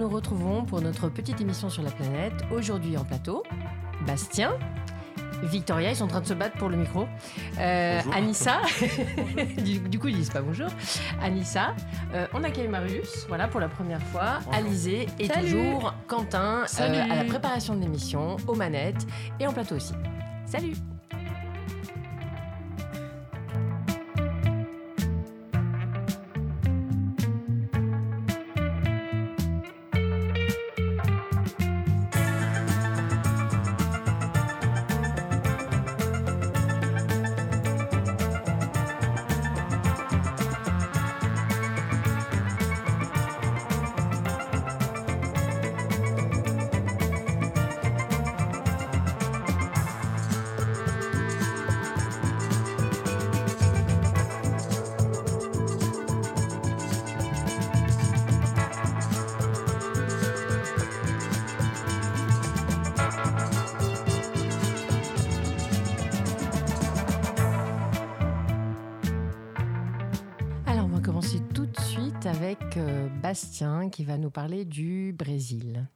Nous retrouvons pour notre petite émission sur la planète. Aujourd'hui en plateau, Bastien, Victoria, ils sont en train de se battre pour le micro. Euh, Anissa, du, coup ils disent pas bonjour. Anissa, euh, on accueille Marius, voilà pour la première fois. Alizé et toujours Quentin euh, à la préparation de l'émission, aux manettes et en plateau aussi. Salut Qui va nous parler du Brésil.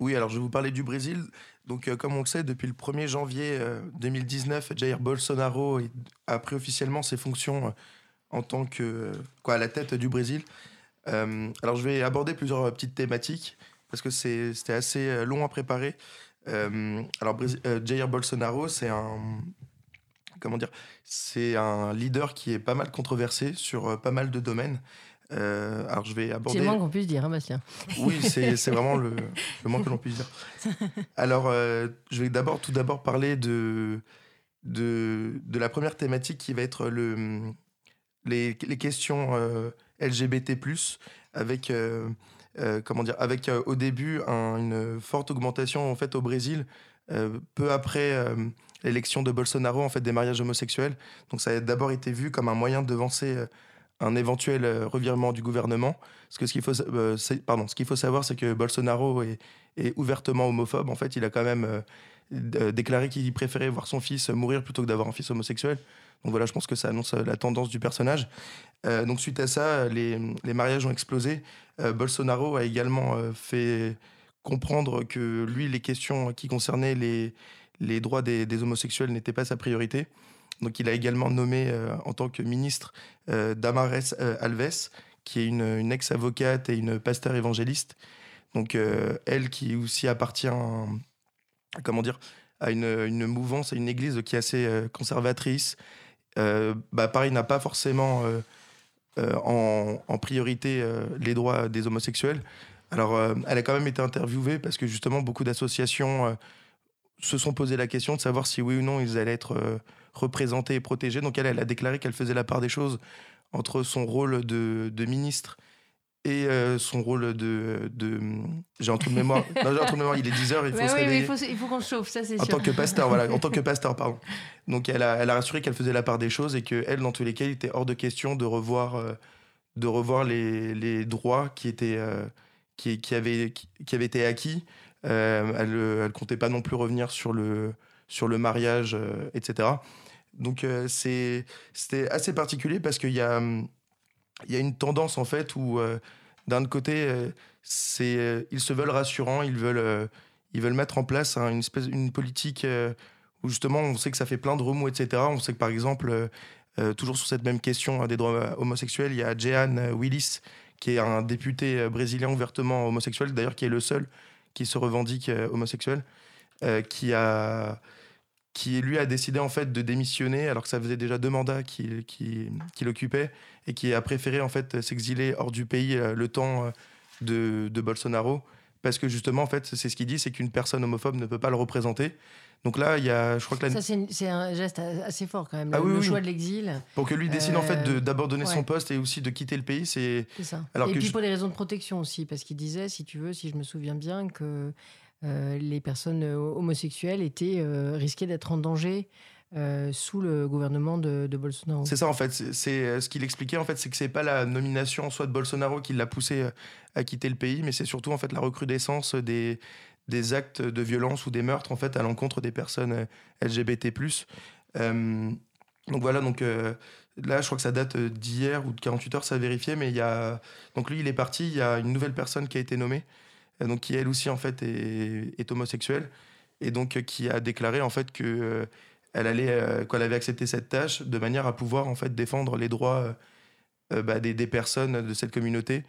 Oui, alors je vais vous parler du Brésil. Donc, euh, comme on le sait, depuis le 1er janvier 2019, euh, Jair Bolsonaro a pris officiellement ses fonctions euh, en tant que quoi à la tête du Brésil. alors, je vais aborder plusieurs petites thématiques parce que c'était assez long à préparer. alors, Jair Bolsonaro, c'est un comment dire, c'est un leader qui est pas mal controversé sur pas mal de domaines. Euh, alors je vais aborder. C'est le moins qu'on puisse dire, hein, Bastien. Oui, c'est vraiment le, le, moins que l'on puisse dire. Alors, euh, je vais d'abord, tout d'abord parler de, de, de, la première thématique qui va être le, les, les questions euh, LGBT+, avec, comment dire, avec au début une forte augmentation en fait, au Brésil, peu après l'élection de Bolsonaro, en fait, des mariages homosexuels. Donc ça a d'abord été vu comme un moyen de devancer un éventuel euh, revirement du gouvernement. Parce que ce qu'il faut, euh, ce qu'il faut savoir, c'est que Bolsonaro est, ouvertement homophobe. En fait, il a quand même euh, déclaré qu'il préférait voir son fils mourir plutôt que d'avoir un fils homosexuel. Donc voilà, je pense que ça annonce la tendance du personnage. donc suite à ça, les, mariages ont explosé. Bolsonaro a également fait comprendre que lui, les questions qui concernaient les, droits des homosexuels n'étaient pas sa priorité. Donc il a également nommé euh, en tant que ministre euh, Damares euh, Alves, qui est une, ex-avocate et une pasteur évangéliste. Donc elle qui aussi appartient, comment dire, à une, mouvance, à une église qui est assez conservatrice. bah pareil, n'a pas forcément en, en, priorité les droits des homosexuels. Alors, elle a quand même été interviewée parce que justement, beaucoup d'associations se sont posé la question de savoir si oui ou non ils allaient être représentée et protégée. Donc elle, elle a déclaré qu'elle faisait la part des choses entre son rôle de, de ministre et euh, son rôle de, de... j'ai un trou de mémoire. Non, j'ai un trou de mémoire il est 10 heures il faut se oui, il faut, il faut qu'on chauffe ça c'est en tant que pasteur voilà en tant que pasteur pardon. Donc elle a, elle a rassuré qu'elle faisait la part des choses et que elle dans tous les cas il était hors de question de revoir euh, de revoir les, les, droits qui étaient euh, qui, qui, avaient qui, avaient été acquis. Elle elle comptait pas non plus revenir sur le sur le mariage etc donc euh, c'était assez particulier parce qu'il y a, il y a une tendance en fait où euh, d'un côté, euh, c'est ils se veulent rassurants, ils veulent, ils veulent mettre en place une, espèce, une politique où justement on sait que ça fait plein de remous, etc. On sait que par exemple, toujours sur cette même question hein, des droits homosexuels, il y a Jehan Willis, qui est un député brésilien ouvertement homosexuel, d'ailleurs qui est le seul qui se revendique homosexuel, qui a qui lui a décidé en fait de démissionner alors que ça faisait déjà deux mandats qu'il qui, occupait et qui a préféré en fait s'exiler hors du pays euh, le temps euh, de, de, Bolsonaro. Parce que justement en fait c'est ce qu'il dit c'est qu'une personne homophobe ne peut pas le représenter. Donc là il y a je crois que ça c'est un geste assez fort quand même ah le, choix de l'exil. Pour que lui décide en fait euh, d'abandonner son poste et aussi de quitter le pays c'est alors et puis pour des raisons de protection aussi parce qu'il disait si tu veux si je me souviens bien que les personnes euh, homosexuelles étaient euh, risquées d'être en danger sous le gouvernement de, Bolsonaro. C'est ça en fait. C'est ce qu'il expliquait en fait, c'est que c'est pas la nomination soit de Bolsonaro qui l'a poussé à quitter le pays, mais c'est surtout en fait la recrudescence des, des actes de violence ou des meurtres en fait à l'encontre des personnes LGBT+. Donc voilà, donc là, je crois que ça date d'hier ou de 48 heures, ça a vérifié, mais il y a. Donc lui, il est parti, il y a une nouvelle personne qui a été nommée, donc qui elle aussi, en fait, est, homosexuelle, et donc qui a déclaré, en fait, elle allait, qu'elle avait accepté cette tâche de manière à pouvoir en fait défendre les droits bah, des, personnes de cette communauté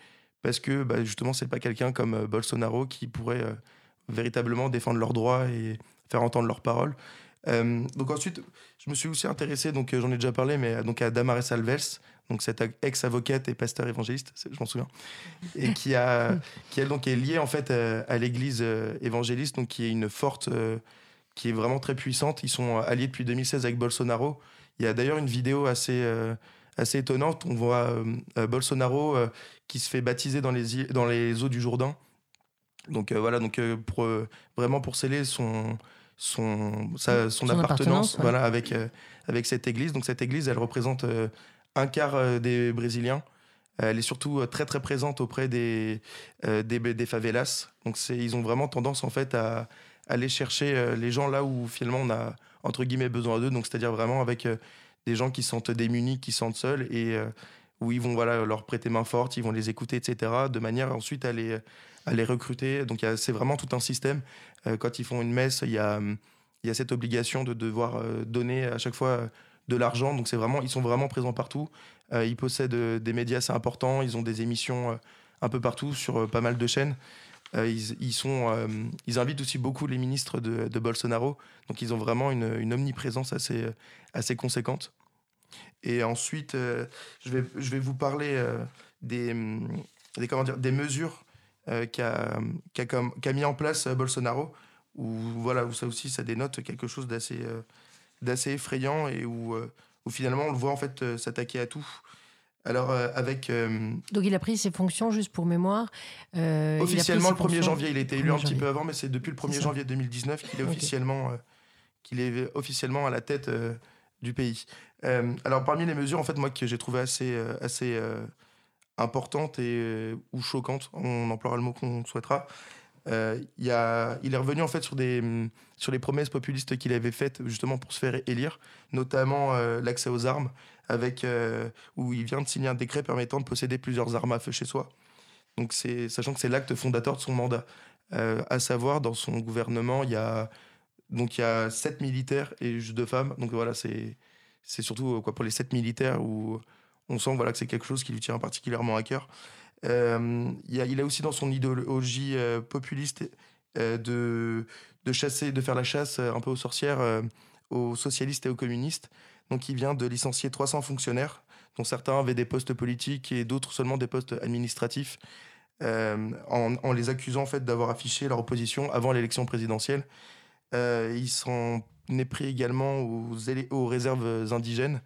parce que bah, justement, c'est pas quelqu'un comme euh, Bolsonaro qui pourrait euh, véritablement défendre leurs droits et faire entendre leurs paroles. Euh, donc ensuite, je me suis aussi intéressé, donc j'en ai déjà parlé, mais donc à Damares Alves, donc cette ex-avocate et pasteur évangéliste, je m'en souviens, et qui a, qui elle donc est liée en fait à, l'Église évangéliste, donc qui est une forte, qui est vraiment très puissante. Ils sont alliés depuis 2016 avec Bolsonaro. Il y a d'ailleurs une vidéo assez assez étonnante. On voit euh, euh, Bolsonaro euh, qui se fait baptiser dans les, dans les eaux du Jourdain. Donc voilà, donc pour, vraiment pour sceller son, son, son, appartenance, voilà, avec, avec cette église. Donc cette église, elle représente un quart des Brésiliens. Elle est surtout très très présente auprès des, des, des, favelas. Donc ils ont vraiment tendance en fait à aller chercher les gens là où finalement on a entre guillemets besoin d'eux. Donc c'est-à-dire vraiment avec des gens qui se sentent démunis, qui se sentent seuls et euh, où ils vont voilà, leur prêter main forte, ils vont les écouter, etc., de manière ensuite à les, à les recruter. Donc c'est vraiment tout un système. Euh, quand ils font une messe, il y a, a cette obligation de devoir euh, donner à chaque fois de l'argent. Donc vraiment, ils sont vraiment présents partout. ils possèdent des médias assez importants, ils ont des émissions un peu partout sur pas mal de chaînes. Ils, sont, ils invitent aussi beaucoup les ministres de, Bolsonaro, donc ils ont vraiment une, omniprésence assez, assez conséquente. Et ensuite, euh, je, vais, je vais vous parler euh, des, mm, des, comment dire, des mesures euh, qu'a qu mis en place Bolsonaro, où, voilà, où ça aussi, ça dénote quelque chose d'assez d'assez effrayant et où, où, finalement on le voit en fait s'attaquer à tout. Alors avec donc il a pris ses fonctions juste pour mémoire. officiellement le 1er janvier, il a été élu un petit peu avant, mais c'est depuis le 1er janvier 2019 qu'il est officiellement qu'il est officiellement à la tête du pays. Euh, alors, parmi les mesures, en fait, moi, que j'ai trouvé assez, euh, assez euh, importantes et, ou choquantes, on emploiera le mot qu'on souhaitera, il, a, il est revenu, en fait, sur, des, sur les promesses populistes qu'il avait faites, justement, pour se faire élire, notamment l'accès aux armes, avec, où il vient de signer un décret permettant de posséder plusieurs armes à feu chez soi. Donc, sachant que c'est l'acte fondateur de son mandat. à savoir, dans son gouvernement, il y a donc il y a sept militaires et juste deux femmes. Donc voilà, c'est c'est surtout quoi pour les sept militaires où on sent voilà que c'est quelque chose qui lui tient particulièrement à cœur. Euh, il, a, a, aussi dans son idéologie euh, populiste euh, de, chasser, de faire la chasse un peu aux sorcières, aux socialistes et aux communistes. Donc il vient de licencier 300 fonctionnaires, dont certains avaient des postes politiques et d'autres seulement des postes administratifs, en, les accusant en fait d'avoir affiché leur opposition avant l'élection présidentielle. Il s'en est pris également aux réserves indigènes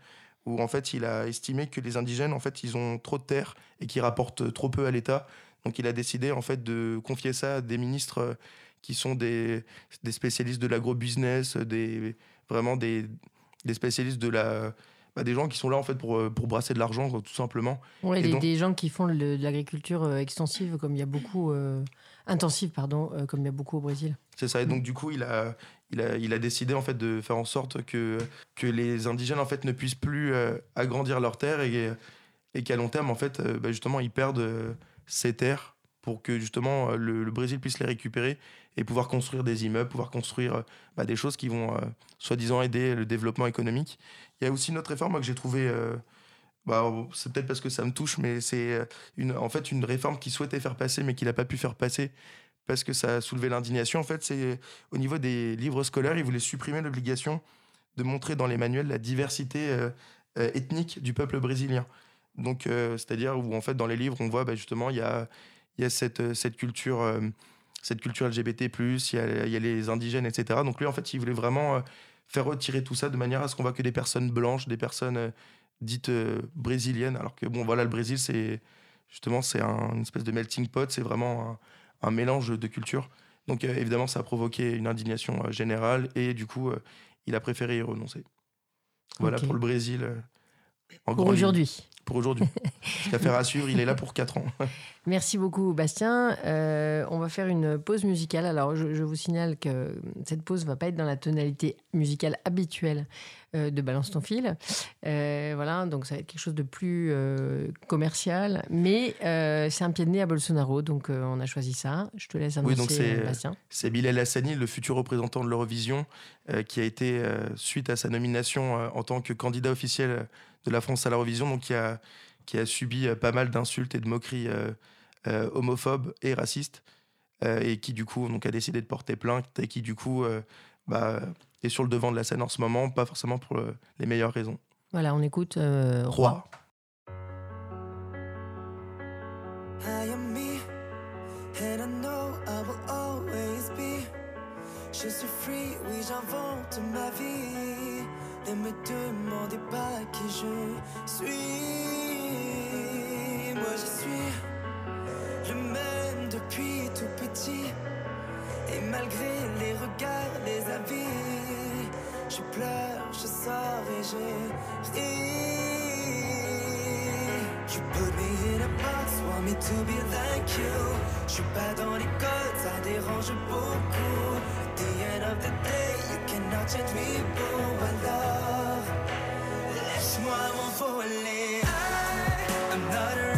où en fait il a estimé que les indigènes en fait ils ont trop de terres et qui rapportent trop peu à l'État. Donc il a décidé en fait de confier ça à des ministres qui sont des, des spécialistes de l'agro-business, des, vraiment des, des spécialistes de la, bah, des gens qui sont là en fait pour, pour brasser de l'argent tout simplement. Des, des, gens qui font de l'agriculture euh, extensive comme il y a beaucoup euh, intensive pardon euh, comme il y a beaucoup au Brésil. C'est ça et donc du coup il a il a, décidé en fait de faire en sorte que que les indigènes en fait ne puissent plus agrandir leurs terres et qu'à long terme en fait bah, justement ils perdent ces terres pour que justement le, Brésil puisse les récupérer et pouvoir construire des immeubles, pouvoir construire bah, des choses qui vont soi-disant aider le développement économique. Il y a aussi une autre réforme que j'ai trouvé. Euh, bah, c'est peut-être parce que ça me touche, mais c'est euh, en fait une réforme qu'il souhaitait faire passer, mais qu'il n'a pas pu faire passer parce que ça a soulevé l'indignation. En fait, c'est au niveau des livres scolaires, il voulait supprimer l'obligation de montrer dans les manuels la diversité euh, ethnique du peuple brésilien. Donc, c'est-à-dire où en fait dans les livres, on voit bah, justement il y a, cette, culture. cette culture LGBT+, il y, a, les indigènes, etc. Donc lui, en fait, il voulait vraiment faire retirer tout ça de manière à ce qu'on voit que des personnes blanches, des personnes euh, dites euh, brésiliennes. Alors que, bon, voilà, le Brésil, c'est justement, c'est un, une espèce de melting pot, c'est vraiment mélange de cultures. Donc, euh, évidemment, ça a provoqué une indignation générale et du coup, il a préféré y renoncer. Voilà pour le Brésil. Pour aujourd'hui. pour aujourd'hui. Affaire à suivre, il est là pour 4 ans. Merci beaucoup, Bastien. Euh, on va faire une pause musicale. Alors, je, vous signale que cette pause va pas être dans la tonalité musicale habituelle euh, de Balance ton fil. Euh, voilà, donc ça va être quelque chose de plus commercial. Mais c'est un pied de nez à Bolsonaro, donc on a choisi ça. Je te laisse annoncer, oui, donc c'est, Bastien. C'est Bilal Hassani, le futur représentant de l'Eurovision, qui a été, suite à sa nomination en tant que candidat officiel de la France à l'Eurovision, donc qui a qui a subi euh, pas mal d'insultes et de moqueries euh, euh, homophobes et racistes, et qui du coup donc, a décidé de porter plainte, et qui du coup bah, est sur le devant de la scène en ce moment, pas forcément pour les meilleures raisons. Voilà, on écoute Roi. Je suis free, oui j'invente ma vie. Ne me demandez pas qui je suis. Moi je suis le même depuis tout petit. Et malgré les regards, les avis, je pleure, je sors et je ris. You put me in a box, want me to be like you. Je suis pas dans les codes, ça dérange beaucoup. The end of the day, you cannot change me, boo. Alors, laisse-moi m'envoler. I'm not a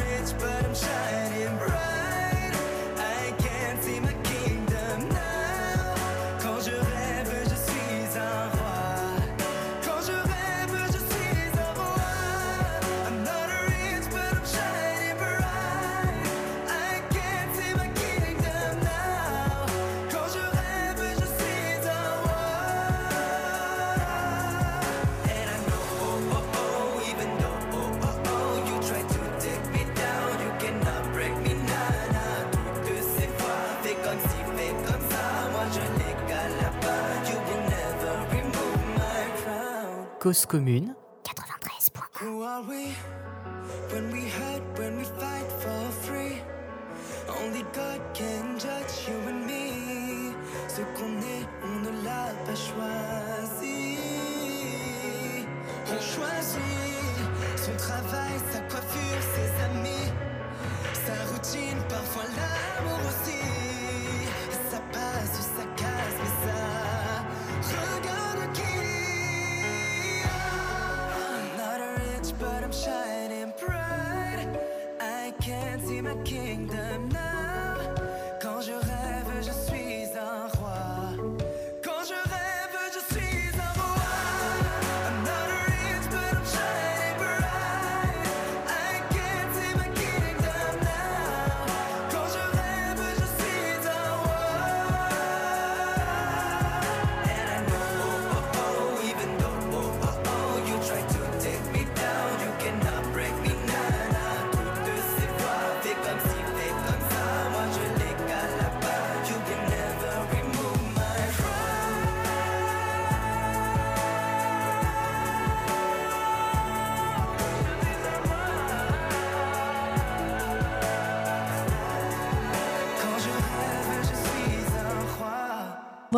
Cause commune. 93.1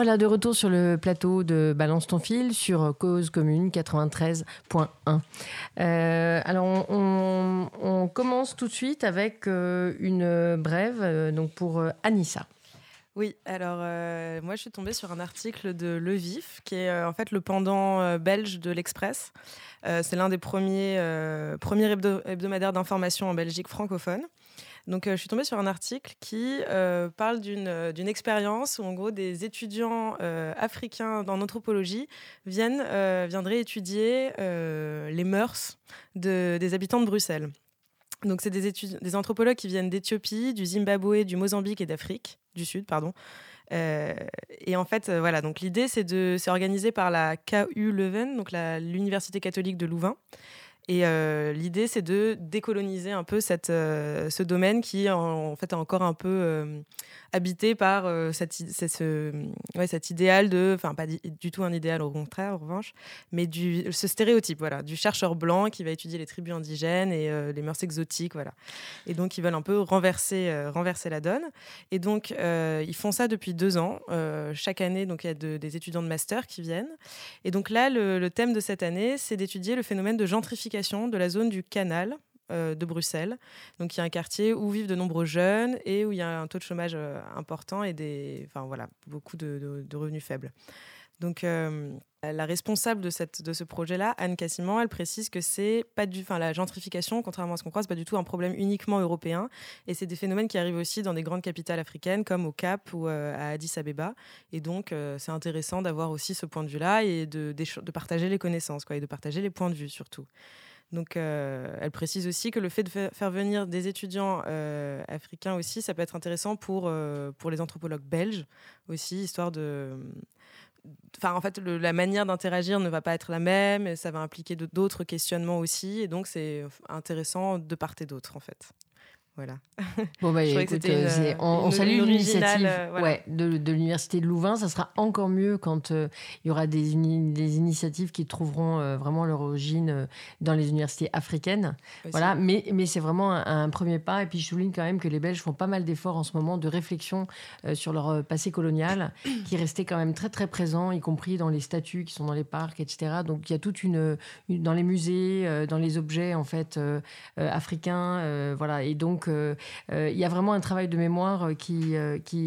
Voilà, de retour sur le plateau de Balance ton fil sur Cause Commune 93.1. Euh, alors, on, commence tout de suite avec euh, une brève euh, donc pour Anissa. Oui, alors moi je suis tombée sur un article de Le Vif, qui est en fait le pendant belge de l'Express. c'est l'un des premiers, premiers hebdomadaires d'information en Belgique francophone. Donc, euh, je suis tombée sur un article qui euh, parle euh, d'une expérience où, en gros, des étudiants africains en anthropologie viennent, viendraient étudier les mœurs des habitants de Bruxelles. Donc, c'est des, des anthropologues qui viennent d'Éthiopie, du Zimbabwe, du Mozambique et d'Afrique du Sud, pardon. et en fait, voilà, donc l'idée, c'est de, c'est organisé par la KU Leuven, donc l'université catholique de Louvain. Et euh, l'idée, c'est de décoloniser un peu cette, euh, ce domaine qui, en, fait, est encore un peu euh, habité par cette, cet idéal de, enfin, pas du tout un idéal au contraire, en revanche, mais du, ce stéréotype, voilà, du chercheur blanc qui va étudier les tribus indigènes et les mœurs exotiques, voilà. Et donc, ils veulent un peu renverser, renverser la donne. Et donc, ils font ça depuis deux ans. chaque année, donc, il y a des étudiants de master qui viennent. Et donc là, le thème de cette année, c'est d'étudier le phénomène de gentrification de la zone du canal de Bruxelles. Donc il y a un quartier où vivent de nombreux jeunes et où il y a un taux de chômage important et des, enfin, voilà, beaucoup de, revenus faibles. Donc, euh, la responsable de, cette, de ce projet-là, Anne Cassiman, elle précise que c'est pas du, enfin, la gentrification, contrairement à ce qu'on croit, c'est pas du tout un problème uniquement européen. Et c'est des phénomènes qui arrivent aussi dans des grandes capitales africaines, comme au Cap ou euh, à Addis Abeba. Et donc, euh, c'est intéressant d'avoir aussi ce point de vue-là et de, de, partager les connaissances, quoi, et de partager les points de vue surtout. Donc, elle précise aussi que le fait de faire venir des étudiants africains aussi, ça peut être intéressant pour, pour les anthropologues belges aussi, histoire de, Enfin, en fait, la manière d'interagir ne va pas être la même et ça va impliquer d'autres questionnements aussi. Et donc, c'est intéressant de part et d'autre, en fait. Voilà. Bon, bah, écoute, euh, on, salue l'initiative euh, ouais, de, de l'Université de Louvain. Ça sera encore mieux quand euh, il y aura des, des initiatives qui trouveront vraiment leur origine dans les universités africaines. Voilà, mais, mais c'est vraiment un, premier pas. Et puis, je souligne quand même que les Belges font pas mal d'efforts en ce moment de réflexion sur leur passé colonial, qui restait quand même très, très présent, y compris dans les statues qui sont dans les parcs, etc. Donc, il y a toute une. dans les musées, dans les objets, en fait, africains. voilà. Et donc, euh, euh, il y a vraiment un travail de mémoire euh, qui,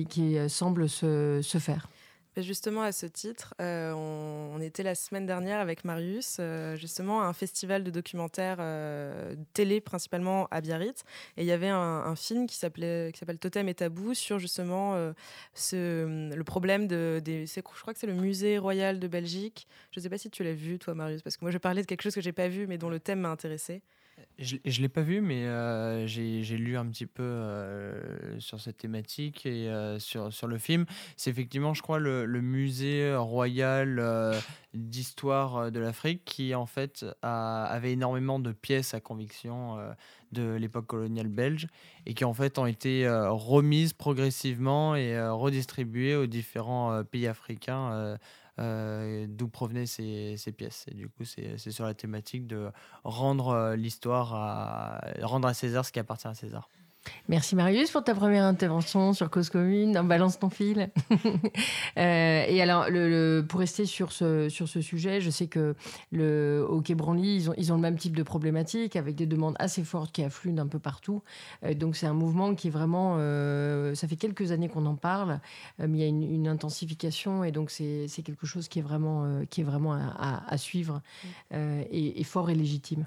qui, semble se, se faire. Justement, à ce titre, on, était la semaine dernière avec Marius, justement, à un festival de documentaires télé, principalement à Biarritz. Et il y avait un, film qui s'appelle Totem et Tabou sur justement le problème de. Des, je crois que c'est le Musée Royal de Belgique. Je ne sais pas si tu l'as vu, toi, Marius, parce que moi, je parlais de quelque chose que j'ai pas vu, mais dont le thème m'a intéressé. Je ne l'ai pas vu, mais euh, j'ai lu un petit peu euh, sur cette thématique et euh, sur, le film. C'est effectivement, je crois, le musée royal d'histoire de l'Afrique qui, en fait, avait énormément de pièces à conviction de l'époque coloniale belge et qui, en fait, ont été remises progressivement et redistribuées aux différents pays africains euh, d'où provenaient ces, ces, pièces. Et du coup, c'est sur la thématique de rendre euh, l'histoire rendre à César ce qui appartient à César. Merci Marius pour ta première intervention sur Cause Commune. balance ton fil. Euh, et alors, le, pour rester sur ce, sur ce sujet, je sais que le, au Quai Branly, ils ont, ils ont le même type de problématique avec des demandes assez fortes qui affluent d'un peu partout. Euh, donc, c'est un mouvement qui est vraiment. Euh, ça fait quelques années qu'on en parle, mais il y a une, intensification et donc c'est quelque chose qui est vraiment, qui est vraiment à, à, suivre et, et, fort et légitime.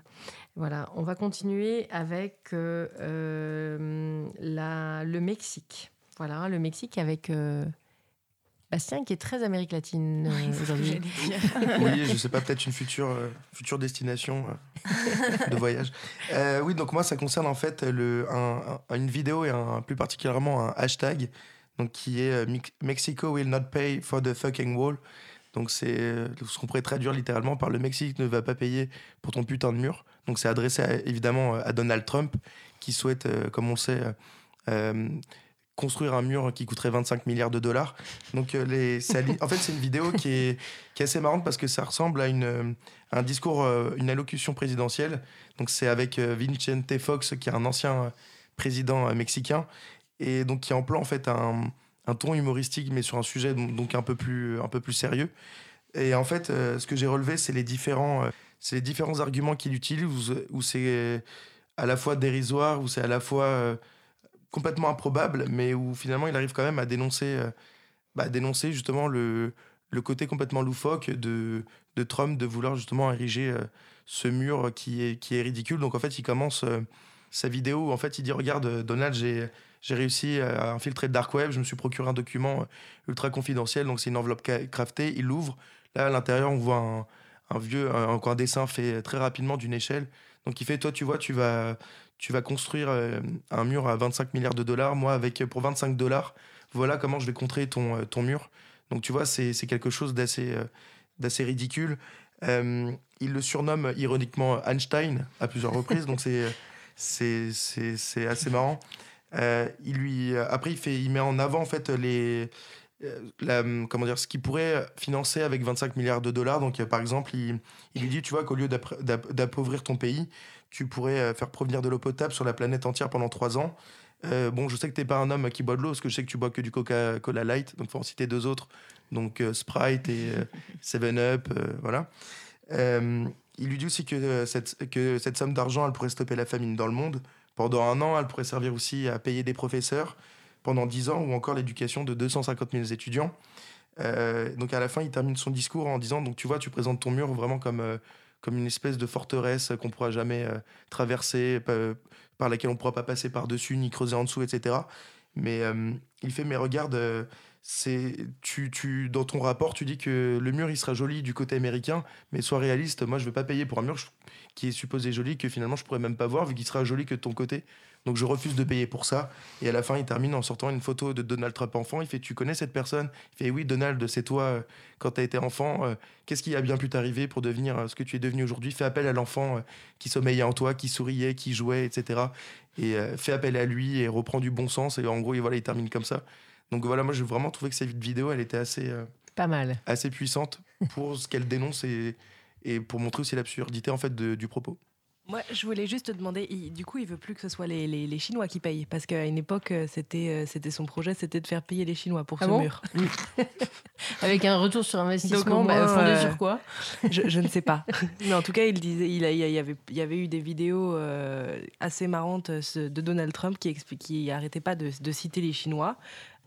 Voilà, on va continuer avec euh, euh, la, le Mexique. Voilà, le Mexique avec euh, Bastien qui est très Amérique latine aujourd'hui. oui, je sais pas, peut-être une future, future destination de voyage. oui, donc moi, ça concerne en fait le, une vidéo et un, plus particulièrement un hashtag donc, qui est Mexico will not pay for the fucking wall. Donc c'est ce qu'on pourrait traduire littéralement par le Mexique ne va pas payer pour ton putain de mur. Donc c'est adressé évidemment à Donald Trump qui souhaite, euh, comme on sait, euh, euh, construire un mur qui coûterait 25 milliards de dollars. Donc en fait c'est une vidéo qui est, assez marrante parce que ça ressemble à une, un discours, une allocution présidentielle. Donc c'est avec Vicente Fox qui est un ancien président mexicain et donc qui emploie en fait un, ton humoristique mais sur un sujet donc un peu plus sérieux. Et en fait ce que j'ai relevé c'est les différents c'est différents arguments qu'il utilise, où, c'est à la fois dérisoire, où c'est à la fois euh, complètement improbable, mais où finalement il arrive quand même à dénoncer, euh, bah, dénoncer justement le, le côté complètement loufoque de, de Trump de vouloir justement ériger euh, ce mur qui est, qui est ridicule. Donc en fait, il commence sa vidéo où en fait il dit Regarde, Donald, j'ai. J'ai réussi à infiltrer le dark web, je me suis procuré un document ultra confidentiel, donc c'est une enveloppe craftée, il l'ouvre. Là, à l'intérieur, on voit un, un vieux, un, un, dessin fait très rapidement d'une échelle. Donc il fait, toi tu vois, tu vas, tu vas construire euh, un mur à 25 milliards de dollars. Moi, avec pour 25 dollars, voilà comment je vais contrer ton, euh, ton mur. Donc tu vois, c'est quelque chose d'assez euh, ridicule. il le surnomme ironiquement Einstein à plusieurs reprises, donc c'est assez marrant. il lui, après, il, fait, il met en avant en fait les, euh, la, comment dire, ce qu'il pourrait financer avec 25 milliards de dollars. Donc, euh, par exemple, il, il, lui dit, tu vois, qu'au lieu d'appauvrir ton pays, tu pourrais euh, faire provenir de l'eau potable sur la planète entière pendant trois ans. bon, je sais que tu n'es pas un homme qui boit de l'eau, parce que je sais que tu bois que du Coca-Cola Light, donc faut en citer deux autres, donc Sprite et Seven Up, voilà. il lui dit aussi que cette, que cette somme d'argent, elle pourrait stopper la famine dans le monde. Pendant un an, elle pourrait servir aussi à payer des professeurs pendant 10 ans ou encore l'éducation de 250 000 étudiants. donc à la fin, il termine son discours en disant, donc tu vois, tu présentes ton mur vraiment comme, comme une espèce de forteresse qu'on pourra jamais traverser, par laquelle on pourra pas passer par-dessus ni creuser en dessous, etc. Mais il fait, mais regarde, c'est tu, tu dans ton rapport tu dis que le mur il sera joli du côté américain mais sois réaliste moi je veux pas payer pour un mur qui est supposé joli que finalement je pourrais même pas voir vu qu'il sera joli que de ton côté donc je refuse de payer pour ça. Et à la fin il termine en sortant une photo de Donald Trump enfant. Il fait tu connais cette personne? Il fait oui Donald c'est toi euh, quand tu as été enfant. Euh, qu'est-ce qui a bien pu t'arriver pour devenir euh, ce que tu es devenu aujourd'hui? Fais appel à l'enfant qui sommeillait en toi qui souriait qui jouait etc et fais appel à lui et reprend du bon sens. Et en gros et voilà il termine comme ça. Donc voilà, moi j'ai vraiment trouvé que cette vidéo, elle était assez. Pas mal. Assez puissante pour ce qu'elle dénonce et, et pour montrer aussi l'absurdité en fait du propos. Moi, je voulais juste te demander, du coup, il veut plus que ce soit les, les, Chinois qui payent, parce qu'à une époque, euh, c'était euh, c'était son projet, c'était de faire payer les Chinois pour ah ce mur. Avec un retour sur investissement bah, fondé sur quoi je, je, ne sais pas. Mais en tout cas, il disait, il, y avait, il y avait eu des vidéos assez marrantes de Donald Trump qui qui n'arrêtait pas de, de, citer les Chinois.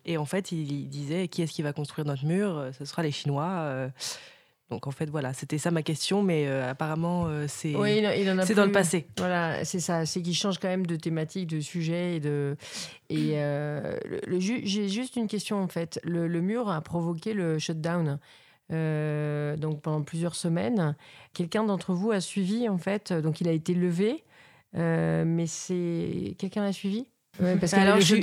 Et en fait, il, disait qui est-ce qui va construire notre mur? Euh, Ce sera les Chinois. Euh. Donc en fait, voilà, c'était ça ma question, mais euh, apparemment, c'est c'est dans le passé. Voilà, c'est ça, c'est qu'il change quand même de thématique, de sujet. Et, de... et le, j'ai juste une question en fait. Le, mur a provoqué le shutdown. donc pendant plusieurs semaines, quelqu'un d'entre vous a suivi en fait, donc il a été levé, mais c'est quelqu'un l'a suivi? Parce que Alors, je,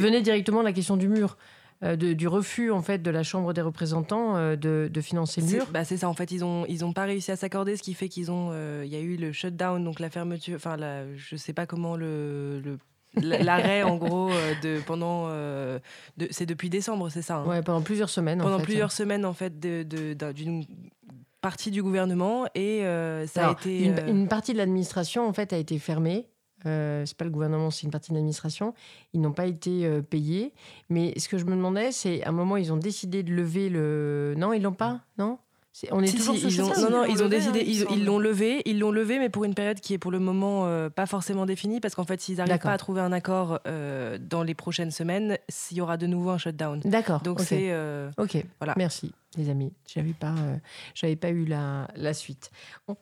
venait, directement de la question du mur. Euh, du refus en fait de la Chambre des représentants euh, de, de, financer le mur. Bah c'est ça en fait ils ont ils ont pas réussi à s'accorder ce qui fait qu'ils ont euh, il y a eu le shutdown donc la fermeture enfin la, je sais pas comment le, l'arrêt en gros de pendant de, c'est depuis décembre c'est ça hein. Ouais pendant plusieurs semaines pendant plusieurs semaines en fait de, d'une partie du gouvernement et ça a été une, une, partie de l'administration en fait a été fermée euh, c'est pas le gouvernement, c'est une partie de l'administration. Ils n'ont pas été euh, payés. Mais ce que je me demandais, c'est à un moment, ils ont décidé de lever le. Non, ils l'ont pas Non? On est toujours ils ont, non non ils, ont décidé hein, ils l'ont levé ils l'ont levé mais pour une période qui est pour le moment euh, pas forcément définie parce qu'en fait s'ils n'arrivent pas à trouver un accord euh, dans les prochaines semaines il y aura de nouveau un shutdown d'accord donc c'est ok voilà merci les amis. J'avais pas, euh, pas eu la, suite.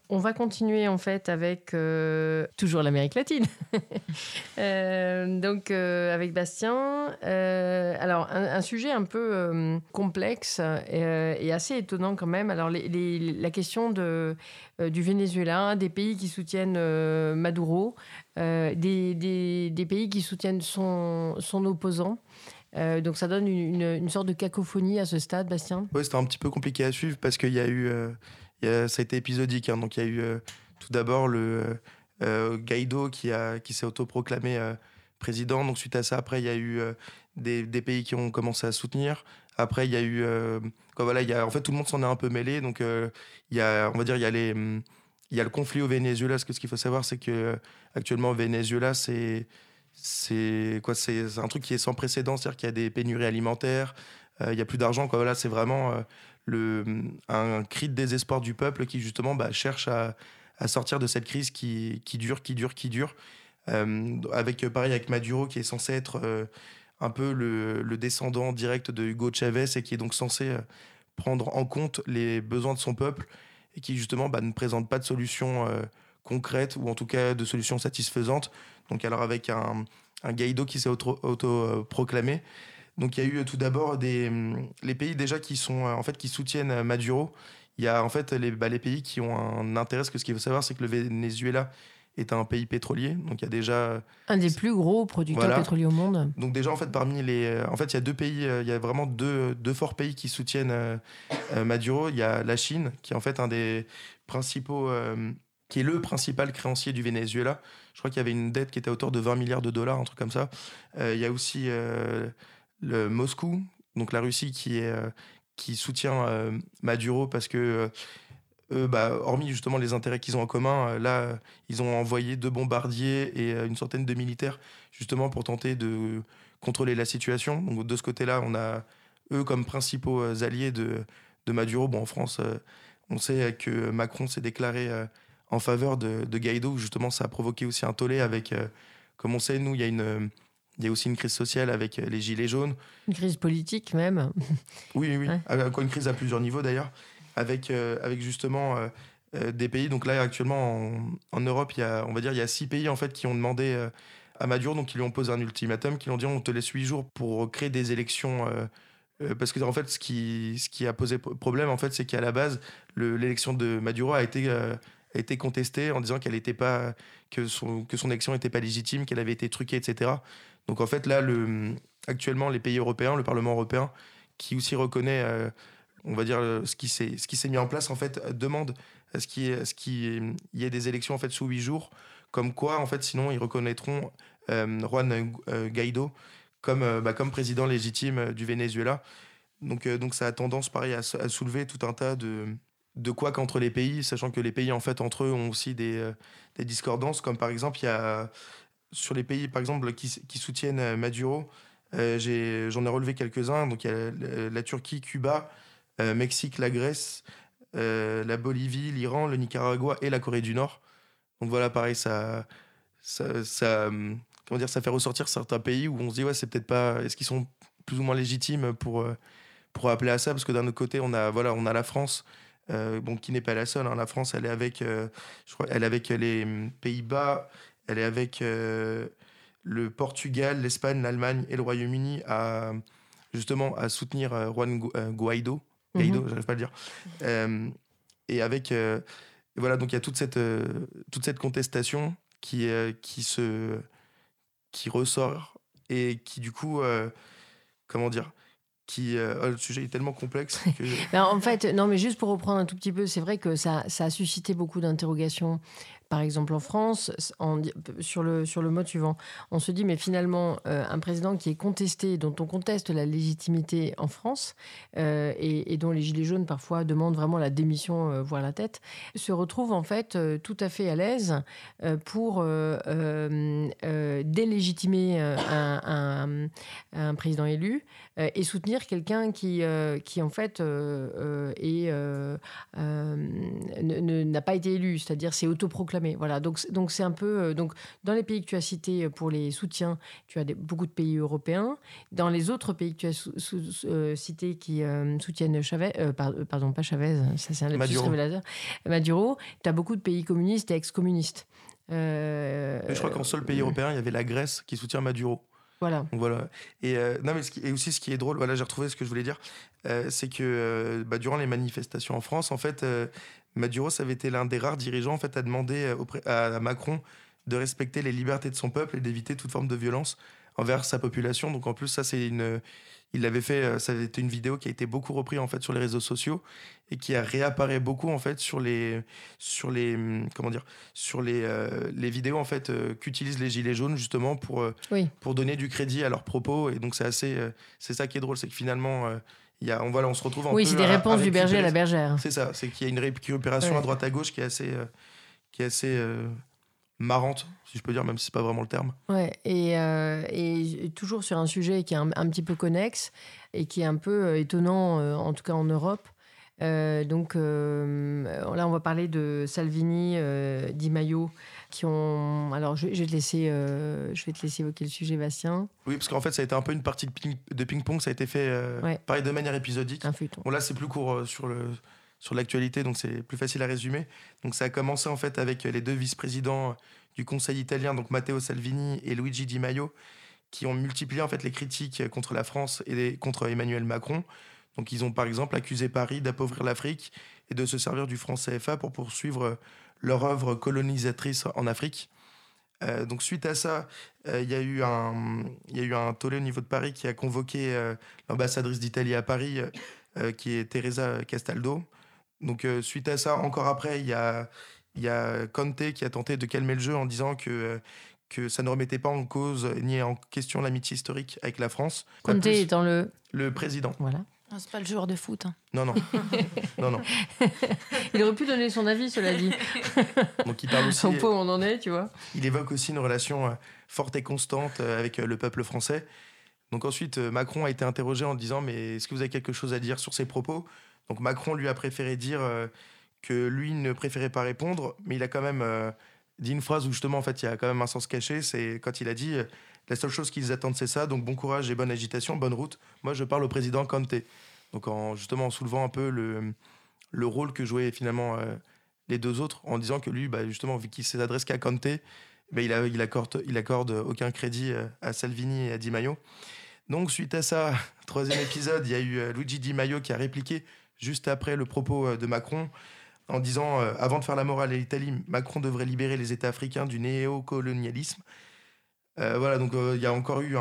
On, va continuer en fait avec euh, toujours l'Amérique latine. Euh, donc avec Bastien. alors un, sujet un peu complexe et, assez étonnant quand même. Alors la question de, du Venezuela, des pays qui soutiennent Maduro, des, des, des, pays qui soutiennent son, son opposant. Euh, donc ça donne une, sorte de cacophonie à ce stade, Bastien? Oui, c'était un petit peu compliqué à suivre parce qu'il y a eu. Euh, ça a été épisodique. Hein. donc il y a eu euh, tout d'abord le Guaido qui, a, qui s'est autoproclamé président. Donc suite à ça, après, il y a eu des, pays qui ont commencé à soutenir. Après, il y a eu. voilà, il y a, en fait, tout le monde s'en est un peu mêlé. Donc il y on va dire, il y a les. Il y a le conflit au Venezuela. Parce que ce qu'il faut savoir, c'est que actuellement au Venezuela, c'est c'est quoi C'est un truc qui est sans précédent, c'est-à-dire qu'il y a des pénuries alimentaires, euh, il y a plus d'argent. Voilà, c'est vraiment euh, le, un cri de désespoir du peuple qui justement bah, cherche à, sortir de cette crise qui, dure, qui dure, qui dure. Euh, avec pareil avec Maduro qui est censé être un peu le, le, descendant direct de Hugo Chavez et qui est donc censé prendre en compte les besoins de son peuple et qui justement bah, ne présente pas de solution concrète ou en tout cas de solution satisfaisante donc alors avec un, un Guaido qui s'est auto-proclamé. Donc il y a eu tout d'abord des les pays déjà qui sont en fait qui soutiennent Maduro. Il y a en fait les, bah, les pays qui ont un intérêt. Ce qu'il faut savoir, c'est que le Venezuela est un pays pétrolier. Donc il y a déjà un des plus gros producteurs pétroliers au monde. Donc déjà en fait parmi les en fait il y a deux pays, il y a vraiment deux, deux forts pays qui soutiennent euh, Maduro. Il y a la Chine qui est en fait un des principaux euh, qui est le principal créancier du Venezuela. Je crois qu'il y avait une dette qui était à hauteur de 20 milliards de dollars, un truc comme ça. Euh, il y a aussi euh, Moscou, donc la Russie, qui, euh, soutient Maduro parce que, bah, hormis justement les intérêts qu'ils ont en commun, là, ils ont envoyé deux bombardiers et une centaine de militaires justement pour tenter de contrôler la situation. Donc de ce côté-là, on a eux comme principaux alliés de, de Maduro. Bon, en France On sait que Macron s'est déclaré en faveur de, de, Guaido, justement ça a provoqué aussi un tollé avec, comme on sait, nous, il y a une... Il y a aussi une crise sociale avec les gilets jaunes. Une crise politique même. Oui, oui. Une crise à plusieurs niveaux d'ailleurs. Avec, avec justement des pays. Donc là, actuellement, en, Europe, il y a, on va dire, il y a six pays en fait qui ont demandé à Maduro, donc ils lui ont posé un ultimatum, qui lui ont dit on te laisse huit jours pour créer des élections. Euh, euh, parce que en fait, ce qui, ce qui a posé problème, en fait, c'est qu'à la base, l'élection de Maduro a été, euh, été contestée en disant qu'elle était pas, que son, que son élection n'était pas légitime, qu'elle avait été truquée, etc. Donc en fait, là, le, actuellement, les pays européens, le Parlement européen, qui aussi reconnaît, on va dire, ce qui s'est mis en place, en fait, demande à ce qu'il y, ait des élections en fait sous huit jours comme quoi, en fait, sinon, ils reconnaîtront euh, Juan euh, Guaido comme, euh, bah, comme président légitime du Venezuela. Donc, donc ça a tendance, pareil, à, soulever tout un tas de, de quoi qu'entre les pays, sachant que les pays, en fait, entre eux, ont aussi des, des discordances, comme par exemple, il y a sur les pays, par exemple, qui, soutiennent Maduro, euh, j'en ai, relevé quelques-uns. Donc, il y a la, Turquie, Cuba, Mexique, la Grèce, la Bolivie, l'Iran, le Nicaragua et la Corée du Nord. Donc voilà, pareil, ça, ça, hum, comment dire, ça fait ressortir certains pays où on se dit, ouais, c'est peut-être pas. Est-ce qu'ils sont plus ou moins légitimes pour, euh, pour appeler à ça? Parce que d'un autre côté, on a, voilà, on a la France. Euh, bon, qui n'est pas la seule. Hein. La France, elle est avec, euh, je crois, elle est avec les hum, Pays-Bas, elle est avec le Portugal, l'Espagne, l'Allemagne et le Royaume-Uni à justement à soutenir Juan Guaido. Guaido, mm pas à le dire. et avec voilà, donc il y a toute cette, euh, toute cette contestation qui, euh, qui, se, qui ressort et qui, du coup, euh, comment dire, qui, oh, le sujet est tellement complexe que... Ben, en fait, non, mais juste pour reprendre un tout petit peu, c'est vrai que ça, ça a suscité beaucoup d'interrogations par exemple, en France, sur, le, sur le mode suivant, on se dit, mais finalement, euh, un président qui est contesté, dont on conteste la légitimité en France, euh, et, dont les Gilets jaunes parfois demandent vraiment la démission, euh, voire la tête, se retrouve en fait tout à fait à l'aise pour délégitimer un, un, président élu et soutenir quelqu'un qui, qui, en fait, est, n'a pas été élu, c'est-à-dire c'est autoproclamé voilà, donc donc c'est un peu euh, donc dans les pays que tu as cités euh, pour les soutiens, tu as beaucoup de pays européens. Dans les autres pays que tu as euh, cités qui soutiennent Chavez, pardon pas Chavez, ça c'est un Maduro. révélateur, Maduro, tu as beaucoup de pays communistes et ex-communistes. je crois qu'en seul pays européen, il y avait la Grèce qui soutient Maduro. Voilà. Et, non, mais et aussi, ce qui est drôle, voilà, j'ai retrouvé ce que je voulais dire, c'est que bah, durant les manifestations en France, en fait, Maduro, ça avait été l'un des rares dirigeants en fait, à demander euh, à Macron de respecter les libertés de son peuple et d'éviter toute forme de violence envers sa population. Donc en plus, ça c'est une, il l'avait fait, euh, ça avait été une vidéo qui a été beaucoup reprise en fait sur les réseaux sociaux et qui a réapparaît beaucoup en fait sur les, sur les, hum, comment dire, sur les, euh, les vidéos en fait qu'utilisent les gilets jaunes justement pour, pour donner du crédit à leurs propos. Et donc c'est assez, c'est ça qui est drôle, c'est que finalement il y a, on, voilà, on se retrouve en Oui, c'est des réponses du berger à la bergère. C'est ça, c'est qu'il y a une récupération à droite à gauche qui est assez, euh, qui est assez euh, marrante, si je peux dire, même si c'est pas vraiment le terme. Ouais, et, euh, et toujours sur un sujet qui est un, un, petit peu connexe et qui est un peu étonnant, en tout cas en Europe. donc là, on va parler de Salvini, Di Maio, qui ont. Alors, je, vais te laisser, euh, je vais te laisser évoquer le sujet, Bastien. Oui, parce qu'en fait, ça a été un peu une partie de ping-pong. Ça a été fait euh, pareil de manière épisodique. Un bon, là, c'est plus court euh, sur le sur l'actualité, donc c'est plus facile à résumer. Donc, ça a commencé en fait avec les deux vice-présidents du Conseil italien, donc Matteo Salvini et Luigi Di Maio, qui ont multiplié en fait les critiques contre la France et contre Emmanuel Macron. Donc, ils ont par exemple accusé Paris d'appauvrir l'Afrique et de se servir du franc CFA pour poursuivre leur œuvre colonisatrice en Afrique. Euh, donc suite à ça, euh, il y, a eu un, y a eu un tollé au niveau de Paris qui a convoqué euh, l'ambassadrice d'Italie à Paris, qui est Teresa Castaldo. Donc suite à ça, encore après, il y a, y a Conte qui a tenté de calmer le jeu en disant que, que ça ne remettait pas en cause ni en question l'amitié historique avec la France. Conte étant le... Le président. Voilà. Ah, c'est pas le joueur de foot. Hein. Non, non. non, non. Il aurait pu donner son avis, cela dit. Donc il parle aussi. Son pot, on en est, tu vois. Il évoque aussi une relation euh, forte et constante euh, avec euh, le peuple français. Donc ensuite, Macron a été interrogé en disant Mais est-ce que vous avez quelque chose à dire sur ces propos? Donc Macron lui a préféré dire que lui ne préférait pas répondre, mais il a quand même dit une phrase où justement, en fait, il y a quand même un sens caché. C'est quand il a dit la seule chose qu'ils attendent, c'est ça. Donc bon courage et bonne agitation, bonne route. Moi, je parle au président Kanté. Donc en, justement en soulevant un peu le, le rôle que jouaient finalement euh, les deux autres, en disant que lui, bah, justement, vu qu'il s'adresse qu'à Kanté, bah, il, a, accorde, il accorde aucun crédit euh, à Salvini et à Di Maio. Donc suite à ça, troisième épisode, il y a eu euh, Luigi Di Maio qui a répliqué juste après le propos de Macron en disant avant de faire la morale à l'Italie, Macron devrait libérer les États africains du néocolonialisme. voilà, donc il y a encore eu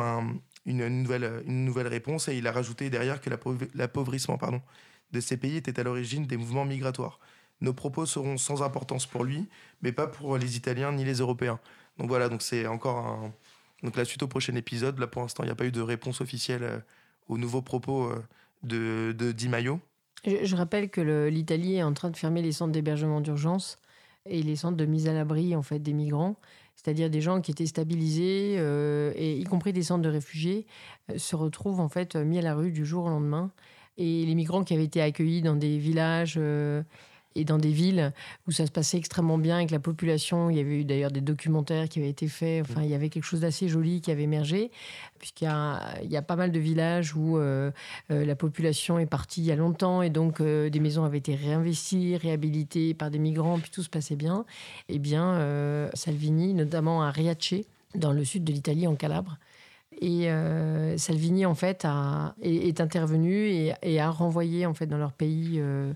une, nouvelle, une nouvelle réponse et il a rajouté derrière que l'appauvrissement pardon, de ces pays était à l'origine des mouvements migratoires. Nos propos seront sans importance pour lui, mais pas pour les Italiens ni les Européens. Donc voilà, donc c'est encore. Donc la suite au prochain épisode, là pour l'instant il n'y a pas eu de réponse officielle euh, aux nouveaux propos euh, de, de Di Maio. Je, rappelle que l'Italie est en train de fermer les centres d'hébergement d'urgence et les centres de mise à l'abri en fait des migrants, c'est-à-dire des gens qui étaient stabilisés euh, et y compris des centres de réfugiés se retrouvent en fait mis à la rue du jour au lendemain. Et les migrants qui avaient été accueillis dans des villages euh, et dans des villes où ça se passait extrêmement bien avec la population. Il y avait eu d'ailleurs des documentaires qui avaient été faits. Enfin, il y avait quelque chose d'assez joli qui avait émergé, puisqu'il y a, pas mal de villages où euh, euh, la population est partie il y a longtemps et donc des maisons avaient été réinvesties, réhabilitées par des migrants, puis tout se passait bien. Eh bien, Salvini, notamment à Riace, dans le sud de l'Italie, en Calabre, et euh, Salvini, en fait, a, est, intervenu et, a renvoyé, en fait, dans leur pays euh,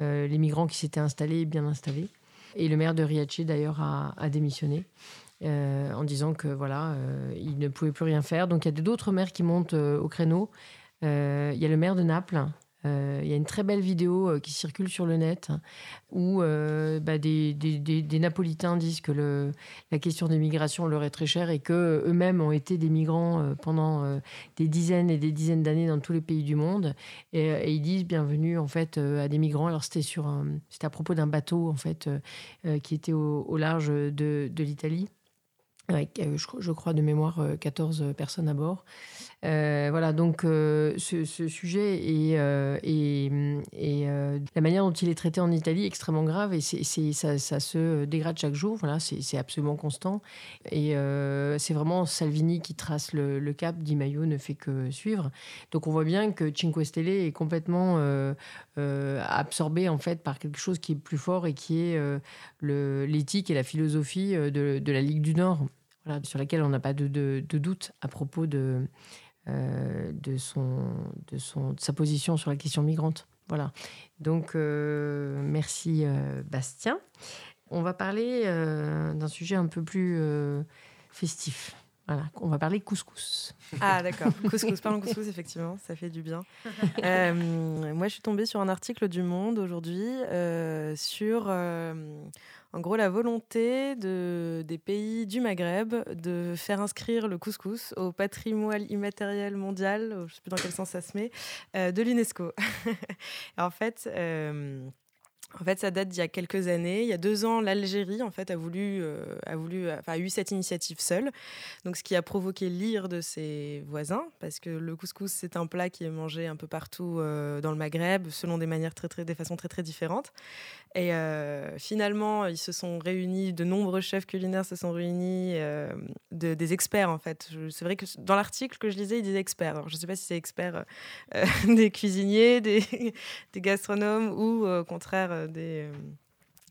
euh, les migrants qui s'étaient installés, bien installés. Et le maire de Riace, d'ailleurs, a, démissionné en disant que, voilà, il ne pouvait plus rien faire. Donc, il y a d'autres maires qui montent au créneau. il y a le maire de Naples, euh, il y a une très belle vidéo euh, qui circule sur le net où euh, bah, des, des, Napolitains disent que la question des migrations leur est très chère et que eux-mêmes ont été des migrants pendant des dizaines et des dizaines d'années dans tous les pays du monde et, ils disent bienvenue en fait à des migrants. Alors c'était sur c'était à propos d'un bateau en fait qui était au, large de, de l'Italie avec, je, crois, de mémoire, 14 personnes à bord. Euh, voilà, donc euh, ce, sujet et, euh, la manière dont il est traité en Italie est extrêmement grave et c'est, ça, se dégrade chaque jour. Voilà, c'est, absolument constant. Et c'est vraiment Salvini qui trace le, cap. Di Maio ne fait que suivre. Donc on voit bien que Cinque Stelle est complètement absorbé en fait par quelque chose qui est plus fort et qui est l'éthique et la philosophie de, la Ligue du Nord. Voilà, sur laquelle on n'a pas de, doute à propos de, euh, de, son, de, son, de sa position sur la question migrante. Voilà. Donc, euh, merci euh, Bastien. On va parler d'un sujet un peu plus festif. Voilà, on va parler couscous. Ah d'accord, couscous, parlons couscous, effectivement, ça fait du bien. moi, je suis tombée sur un article du Monde aujourd'hui sur en gros, la volonté de, des pays du Maghreb de faire inscrire le couscous au patrimoine immatériel mondial, je ne sais plus dans quel sens ça se met, euh, de l'UNESCO. en fait, euh, en fait, ça date d'il y a quelques années. Il y a deux ans, l'Algérie en fait a voulu, euh, a voulu, enfin, eu cette initiative seule. Donc, ce qui a provoqué l'ire de ses voisins, parce que le couscous c'est un plat qui est mangé un peu partout euh, dans le Maghreb, selon des manières très, très, des façons très très différentes. Et euh, finalement, ils se sont réunis, de nombreux chefs culinaires se sont réunis, de, des experts en fait. C'est vrai que dans l'article que je lisais, ils disaient experts. Alors, je ne sais pas si c'est experts des cuisiniers, des, des gastronomes ou au contraire des, euh,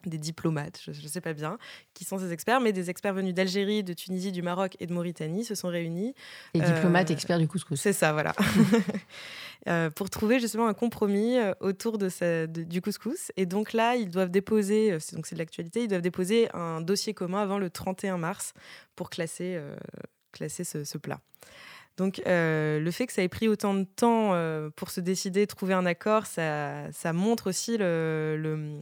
des diplomates, je ne sais pas bien, qui sont ces experts, mais des experts venus d'Algérie, de Tunisie, du Maroc et de Mauritanie se sont réunis. Les diplomates euh, experts du couscous. C'est ça, voilà. Euh, pour trouver justement un compromis autour de, du couscous. Et donc là, ils doivent déposer, donc c'est de l'actualité, ils doivent déposer un dossier commun avant le 31 mars pour classer, classer ce plat. Donc euh, le fait que ça ait pris autant de temps euh, pour se décider, trouver un accord, ça, ça montre aussi le,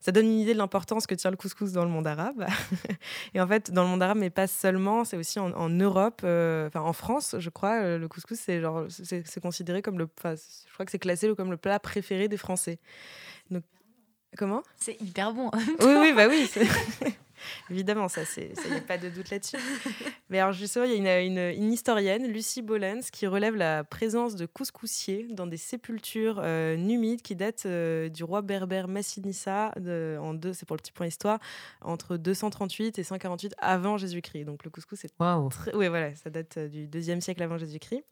ça donne une idée de l'importance que tient le couscous dans le monde arabe. et en fait, dans le monde arabe, mais pas seulement, c'est aussi en, Europe, euh, enfin en France, je crois, le couscous c'est genre c'est considéré comme le, je crois que c'est classé comme le plat préféré des Français. Donc comment? C'est hyper bon. oui oui bah oui. Évidemment, ça, il n'y a pas de doute là-dessus. Mais alors, justement, il y a une, une, historienne, Lucie Bollens, qui relève la présence de couscoussiers dans des sépultures euh, numides qui datent euh, du roi berbère Massinissa, de, en deux, c'est pour le petit point histoire, entre 238 et 148 avant Jésus-Christ. Donc, le couscous, c'est très. Oui, voilà, ça date euh, du deuxième siècle avant Jésus-Christ.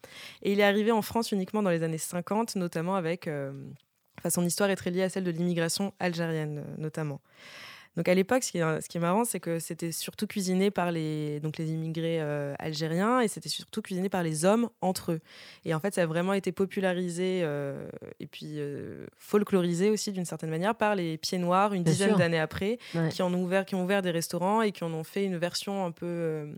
Et il est arrivé en France uniquement dans les années 50, notamment avec. Enfin, son histoire est très liée à celle de l'immigration algérienne, notamment. Donc à l'époque, ce, qui est marrant, c'est que c'était surtout cuisiné par les, donc les immigrés euh, algériens et c'était surtout cuisiné par les hommes entre eux. Et en fait, ça a vraiment été popularisé euh, et puis euh, folklorisé aussi d'une certaine manière par les pieds noirs une dizaine d'années après, qui, ont ouvert, qui ont ouvert des restaurants et qui en ont fait une version un peu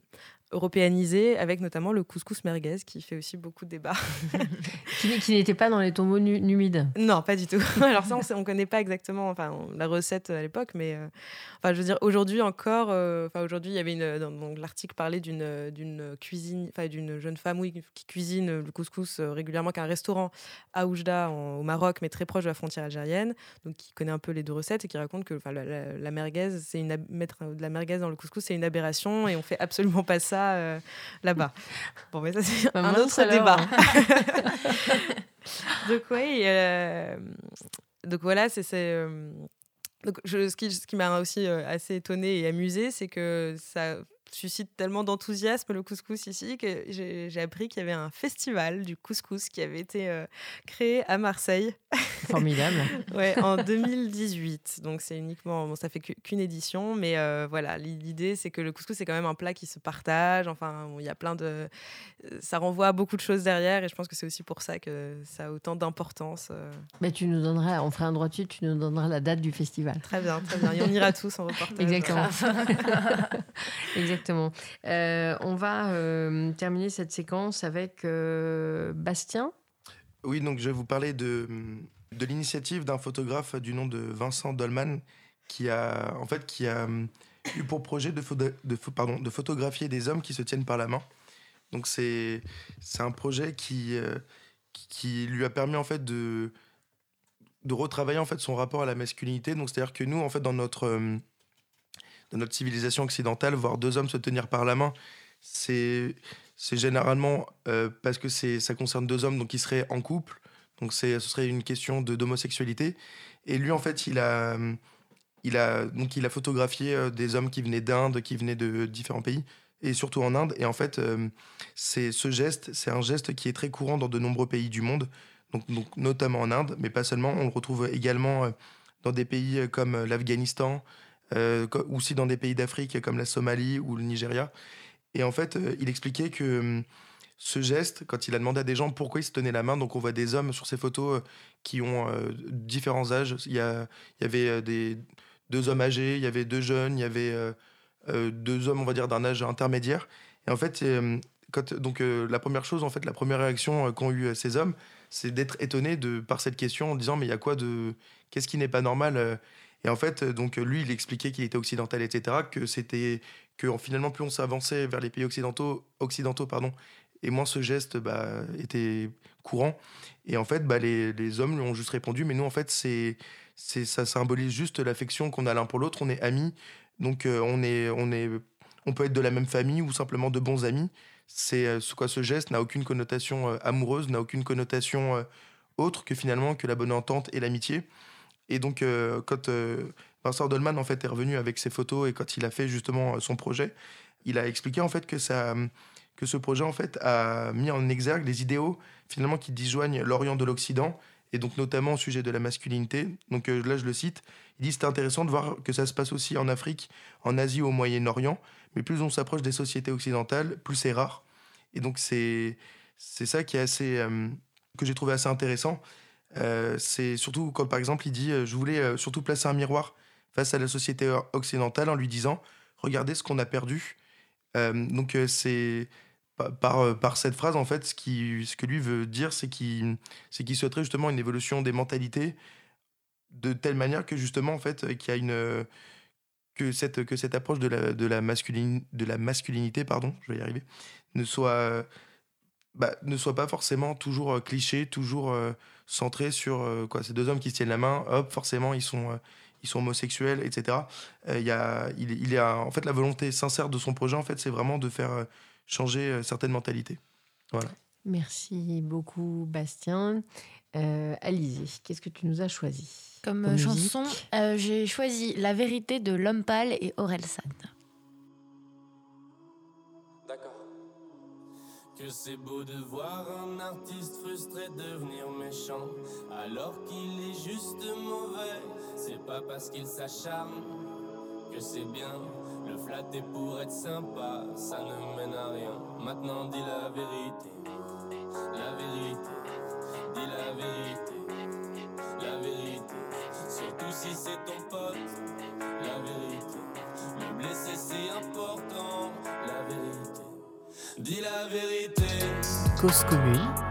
européanisé, avec notamment le couscous merguez, qui fait aussi beaucoup de débats. qui, n'était pas dans les tombeaux numides Non, pas du tout. Alors ça, on ne connaît pas exactement enfin, la recette à l'époque, mais euh, enfin, je veux dire, aujourd'hui encore, euh, enfin, aujourd'hui, il y avait une... L'article parlait d'une, d'une cuisine, enfin, d'une jeune femme oui, qui cuisine le couscous euh, régulièrement, qui a un restaurant à Oujda, au Maroc, mais très proche de la frontière algérienne, donc qui connaît un peu les deux recettes et qui raconte que la, la, merguez, c'est une, mettre de la merguez dans le couscous, c'est une aberration et on fait absolument pas ça euh, là-bas. Bon, mais ça, c'est bah, un autre débat. Donc, oui. Euh, donc, voilà, c'est. Euh, ce qui, ce qui m'a aussi assez étonné et amusé, c'est que ça suscite tellement d'enthousiasme le couscous ici que j'ai appris qu'il y avait un festival du couscous qui avait été euh, créé à Marseille. Formidable. ouais, en 2018. Donc c'est uniquement, bon, ça fait qu'une édition, mais euh, voilà, l'idée c'est que le couscous c'est quand même un plat qui se partage. Enfin, il y a plein de, ça renvoie à beaucoup de choses derrière, et je pense que c'est aussi pour ça que ça a autant d'importance. Euh. Mais tu nous donneras, on fera un droit dessus, tu nous donneras la date du festival. Très bien, très bien. Et on ira tous en reportage. Exactement. Exactement. Exactement. Euh, on va euh, terminer cette séquence avec euh, Bastien. Oui, donc je vais vous parler de, de l'initiative d'un photographe du nom de Vincent Dolman qui a, en fait, qui a eu pour projet de, pardon, de photographier des hommes qui se tiennent par la main. Donc c'est un projet qui, qui lui a permis en fait de, de retravailler en fait son rapport à la masculinité. Donc c'est-à-dire que nous en fait dans notre de notre civilisation occidentale, voir deux hommes se tenir par la main, c'est généralement euh, parce que ça concerne deux hommes donc qui seraient en couple. Donc ce serait une question d'homosexualité. Et lui, en fait, il a, il a, donc il a photographié euh, des hommes qui venaient d'Inde, qui venaient de différents pays, et surtout en Inde. Et en fait, euh, c'est ce geste, c'est un geste qui est très courant dans de nombreux pays du monde, donc, donc notamment en Inde, mais pas seulement. On le retrouve également dans des pays comme l'Afghanistan, euh, aussi dans des pays d'Afrique comme la Somalie ou le Nigeria. Et en fait, euh, il expliquait que ce geste, quand il a demandé à des gens pourquoi ils se tenaient la main, donc on voit des hommes sur ces photos euh, qui ont différents âges. Il y, a, il y avait des, deux hommes âgés, il y avait deux jeunes, il y avait deux hommes, on va dire, d'un âge intermédiaire. Et en fait, quand, donc, la première chose, en fait, la première réaction qu'ont eu ces hommes, c'est d'être étonnés de, par cette question en disant Mais il y a quoi de. Qu'est-ce qui n'est pas normal et en fait, donc lui, il expliquait qu'il était occidental, etc., que c'était que finalement, plus on s'avançait vers les pays occidentaux, occidentaux pardon, et moins ce geste bah, était courant. Et en fait, bah, les, hommes lui ont juste répondu, mais nous, en fait, ça symbolise juste l'affection qu'on a l'un pour l'autre. On est amis, donc euh, on peut être de la même famille ou simplement de bons amis. C'est euh, quoi ce geste n'a aucune connotation euh, amoureuse, n'a aucune connotation autre que finalement que la bonne entente et l'amitié. Et donc, quand Vincent Dolman est revenu avec ses photos et quand il a fait justement son projet, il a expliqué en fait que, ça, que ce projet en fait, a mis en exergue les idéaux finalement qui disjoignent l'Orient de l'Occident et donc notamment au sujet de la masculinité. Donc là, je le cite. Il dit c'est intéressant de voir que ça se passe aussi en Afrique, en Asie, au Moyen-Orient. Mais plus on s'approche des sociétés occidentales, plus c'est rare. Et donc c'est c'est ça qui est assez que j'ai trouvé assez intéressant, euh, c'est surtout quand, par exemple, il dit euh, Je voulais euh, surtout placer un miroir face à la société occidentale en lui disant Regardez ce qu'on a perdu. donc, c'est par, par cette phrase, en fait, ce, qui, ce que lui veut dire, c'est qu'il qu'il souhaiterait justement une évolution des mentalités de telle manière que, justement, en fait, qu'il y a une. Que cette, que cette approche de la, de, la de la masculinité, pardon, je vais y arriver, ne soit, bah, ne soit pas forcément toujours cliché, toujours centré sur euh, quoi, ces deux hommes qui se tiennent la main, hop, forcément, ils sont, euh, ils sont homosexuels, etc. y a, il, il a, en fait, la volonté sincère de son projet, en fait, c'est vraiment de faire changer certaines mentalités. Voilà. Merci beaucoup, Bastien. Euh, Alizé, qu'est-ce que tu nous as choisi Comme, chanson, j'ai choisi La vérité de L'Homme Pâle et Orelsan. Que c'est beau de voir un artiste frustré devenir méchant, alors qu'il est juste mauvais. C'est pas parce qu'il s'acharne que c'est bien. Flatter pour être sympa, ça ne mène à rien. Maintenant dis la vérité, la vérité, dis la vérité, la vérité. Surtout si c'est ton pote, la vérité. Le blesser c'est important, la vérité. Dis la vérité. Cause commune.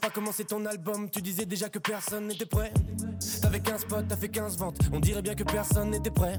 Pas commencé ton album, tu disais déjà que personne n'était prêt. T'avais 15 potes, t'as fait 15 ventes, on dirait bien que personne n'était prêt.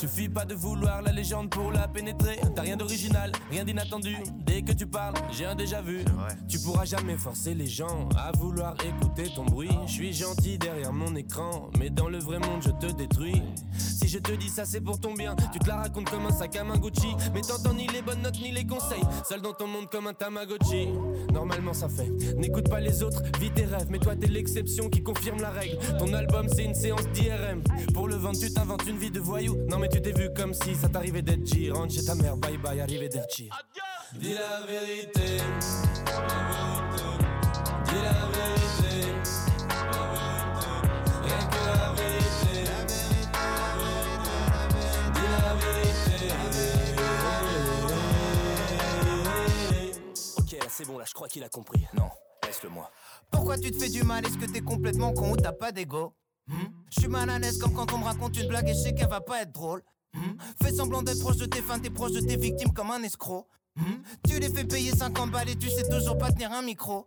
Suffit pas de vouloir la légende pour la pénétrer. T'as rien d'original, rien d'inattendu. Dès que tu parles, j'ai un déjà vu. Tu pourras jamais forcer les gens à vouloir écouter ton bruit. Je suis gentil derrière mon écran, mais dans le vrai monde je te détruis. Si je te dis ça, c'est pour ton bien. Tu te la racontes comme un sac à main Gucci, mais t'entends ni les bonnes notes ni les conseils. Seul dans ton monde comme un Tamagotchi. Normalement ça fait. N'écoute pas les autres, vis tes rêves, mais toi t'es l'exception qui confirme la règle. Ton album c'est une séance d'IRM. Pour le vendre, tu t'inventes une vie de voyou. Non mais tu t'es vu comme si ça t'arrivait d'être G. Rentre chez ta mère, bye bye, arrivé d'être Dis la vérité, dis la vérité, rien que la vérité, dis la vérité. Ok, c'est bon, là je crois qu'il a compris. Non, laisse-le moi. Pourquoi tu te fais du mal? Est-ce que t'es complètement con ou t'as pas d'ego? Je suis mal à l'aise comme quand on me raconte une blague et je sais qu'elle va pas être drôle. Hmm? Fais semblant d'être proche de tes fans, t'es proche de tes victimes comme un escroc. Hmm? Tu les fais payer 50 balles et tu sais toujours pas tenir un micro.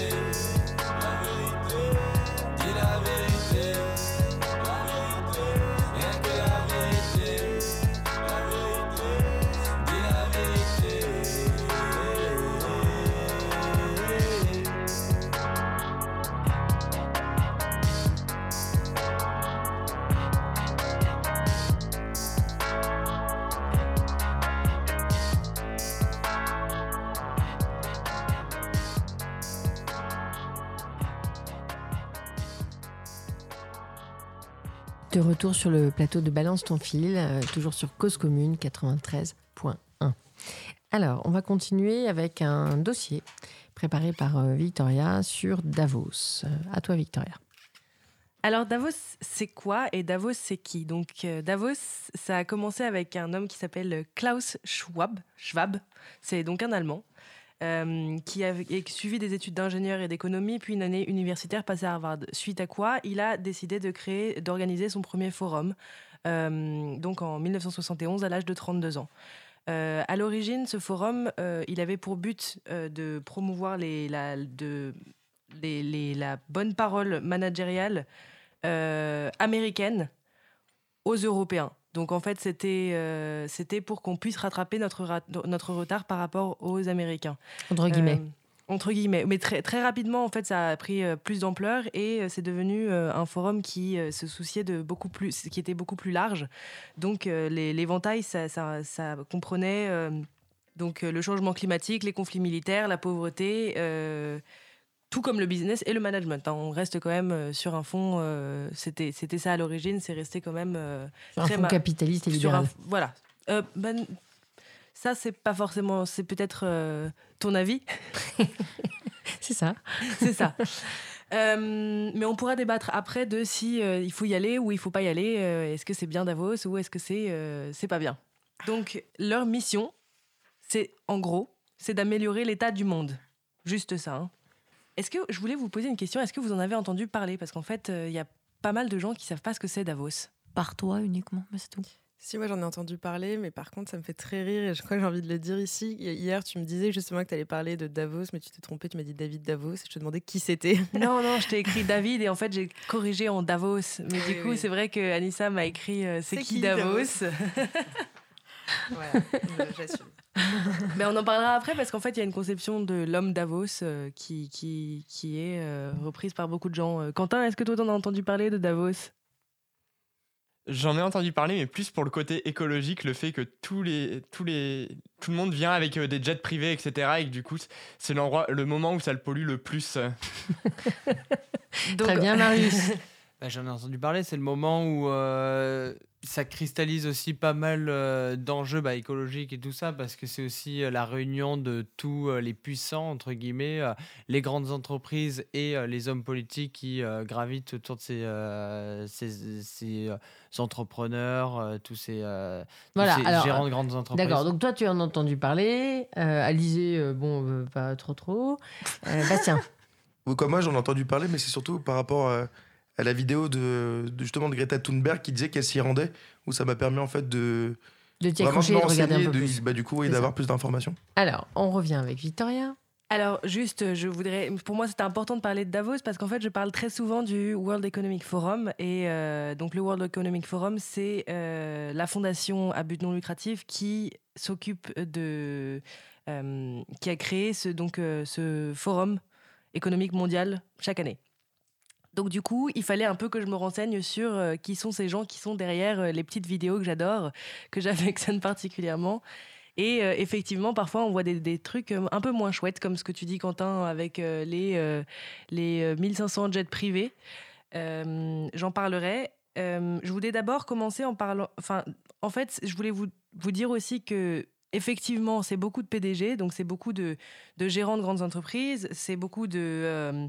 Retour sur le plateau de Balance ton fil, euh, toujours sur Cause Commune 93.1. Alors, on va continuer avec un dossier préparé par euh, Victoria sur Davos. Euh, à toi, Victoria. Alors Davos, c'est quoi et Davos, c'est qui? Donc Davos, ça a commencé avec un homme qui s'appelle Klaus Schwab. Schwab, c'est donc un Allemand euh, qui a suivi des études d'ingénieur et d'économie, puis une année universitaire passée à Harvard. Suite à quoi, il a décidé de créer, d'organiser son premier forum, euh, donc en 1971 à l'âge de 32 ans. Euh, à l'origine, ce forum, euh, il avait pour but de promouvoir la, bonne parole managériale américaine aux Européens. Donc en fait, c'était euh, c'était pour qu'on puisse rattraper notre, notre retard par rapport aux Américains. Entre guillemets. Euh, entre guillemets. Mais très, très rapidement, en fait, ça a pris euh, plus d'ampleur et c'est devenu un forum qui se souciait de beaucoup plus, qui était beaucoup plus large. Donc, l'éventail, ça, ça, ça, comprenait donc le changement climatique, les conflits militaires, la pauvreté. Tout comme le business et le management. Hein. On reste quand même sur un fond, c'était c'était ça à l'origine, c'est resté quand même sur un fond capitaliste et libéral. voilà. Ben, ça, c'est pas forcément. C'est peut-être euh, ton avis. c'est ça. c'est ça. Euh, mais on pourra débattre après de si euh, il faut y aller ou il faut pas y aller. est-ce que c'est bien Davos ou est-ce que c'est c'est pas bien Donc leur mission, c'est en gros, c'est d'améliorer l'état du monde. Juste ça. Hein. Est-ce que je voulais vous poser une question Est-ce que vous en avez entendu parler? Parce qu'en fait, il y a pas mal de gens qui savent pas ce que c'est Davos. Par toi uniquement, mais c'est tout. Si, moi j'en ai entendu parler, mais par contre ça me fait très rire et je crois que j'ai envie de le dire ici. Hier, tu me disais justement que tu allais parler de Davos, mais tu t'es trompé, tu m'as dit David Davos et je te demandais qui c'était. Non, non, je t'ai écrit David et en fait j'ai corrigé en Davos. Mais du coup, c'est vrai que Anissa m'a écrit euh, C'est qui, Davos, j'assume. Mais on en parlera après parce qu'en fait, il y a une conception de l'homme Davos euh, qui, qui, qui, est euh, reprise par beaucoup de gens. Quentin, est-ce que toi, t'en as entendu parler de Davos? J'en ai entendu parler, mais plus pour le côté écologique, le fait que tous les, tous les, tout le monde vient avec euh, des jets privés, etc. Et que du coup, c'est l'endroit, le moment où ça le pollue le plus. Très bien, Marius. Bah, j'en ai entendu parler, c'est le moment où euh, ça cristallise aussi pas mal euh, d'enjeux bah, écologiques et tout ça, parce que c'est aussi la réunion de tous les puissants, entre guillemets, les grandes entreprises et les hommes politiques qui gravitent autour de ces, ces, ces entrepreneurs, tous ces, voilà, gérants de grandes entreprises. D'accord, donc toi tu en as entendu parler, Alizé, bon, pas trop trop. Bastien Comme moi j'en ai entendu parler, mais c'est surtout par rapport à à la vidéo de, justement de Greta Thunberg qui disait qu'elle s'y rendait, où ça m'a permis en fait de de t'y accrocher et de regarder un peu plus. Bah, du coup, et d'avoir plus d'informations. Alors, on revient avec Victoria. Alors, juste, je voudrais. Pour moi, c'était important de parler de Davos parce qu'en fait, je parle très souvent du World Economic Forum. Et euh, donc, le World Economic Forum, c'est euh, la fondation à but non lucratif qui s'occupe de. Euh, qui a créé ce, donc, ce forum économique mondial chaque année. Donc du coup, il fallait un peu que je me renseigne sur euh, qui sont ces gens qui sont derrière euh, les petites vidéos que j'adore, que j'affectionne particulièrement. Et euh, effectivement, parfois, on voit des, trucs un peu moins chouettes, comme ce que tu dis, Quentin, avec les, les 1500 jets privés. J'en parlerai. je voulais d'abord commencer en parlant... Enfin, en fait, je voulais vous, vous dire aussi que effectivement, c'est beaucoup de PDG, donc c'est beaucoup de, gérants de grandes entreprises, c'est beaucoup de, euh,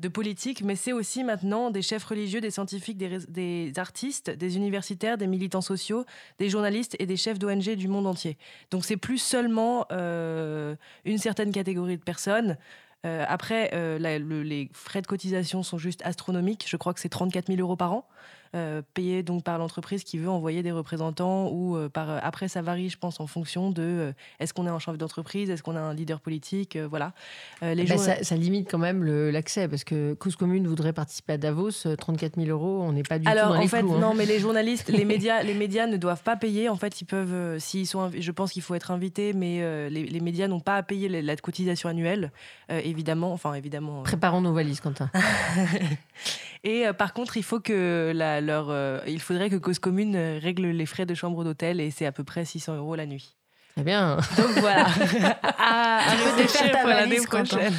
de politiques, mais c'est aussi maintenant des chefs religieux, des scientifiques, des, artistes, des universitaires, des militants sociaux, des journalistes et des chefs d'ONG du monde entier. Donc c'est plus seulement euh, une certaine catégorie de personnes. Euh, après, les frais de cotisation sont juste astronomiques. Je crois que c'est 34 000 euros par an. Euh, payé donc par l'entreprise qui veut envoyer des représentants ou euh, par après ça varie je pense en fonction de euh, est-ce qu'on est un chef d'entreprise est-ce qu'on a un leader politique voilà. Les bah, ça, limite quand même l'accès parce que Cause Commune voudrait participer à Davos 34 000 euros on n'est pas du tout dans en fait hein. non mais les journalistes les médias les médias ne doivent pas payer. En fait ils peuvent s'ils sont je pense qu'il faut être invité mais les, médias n'ont pas à payer la, cotisation annuelle évidemment enfin évidemment préparons nos valises Quentin. Et par contre il faut que la alors, euh, il faudrait que Cause Commune euh, règle les frais de chambre d'hôtel et c'est à peu près 600 euros la nuit. Très bien. Donc voilà. à, à pour l'année prochaine.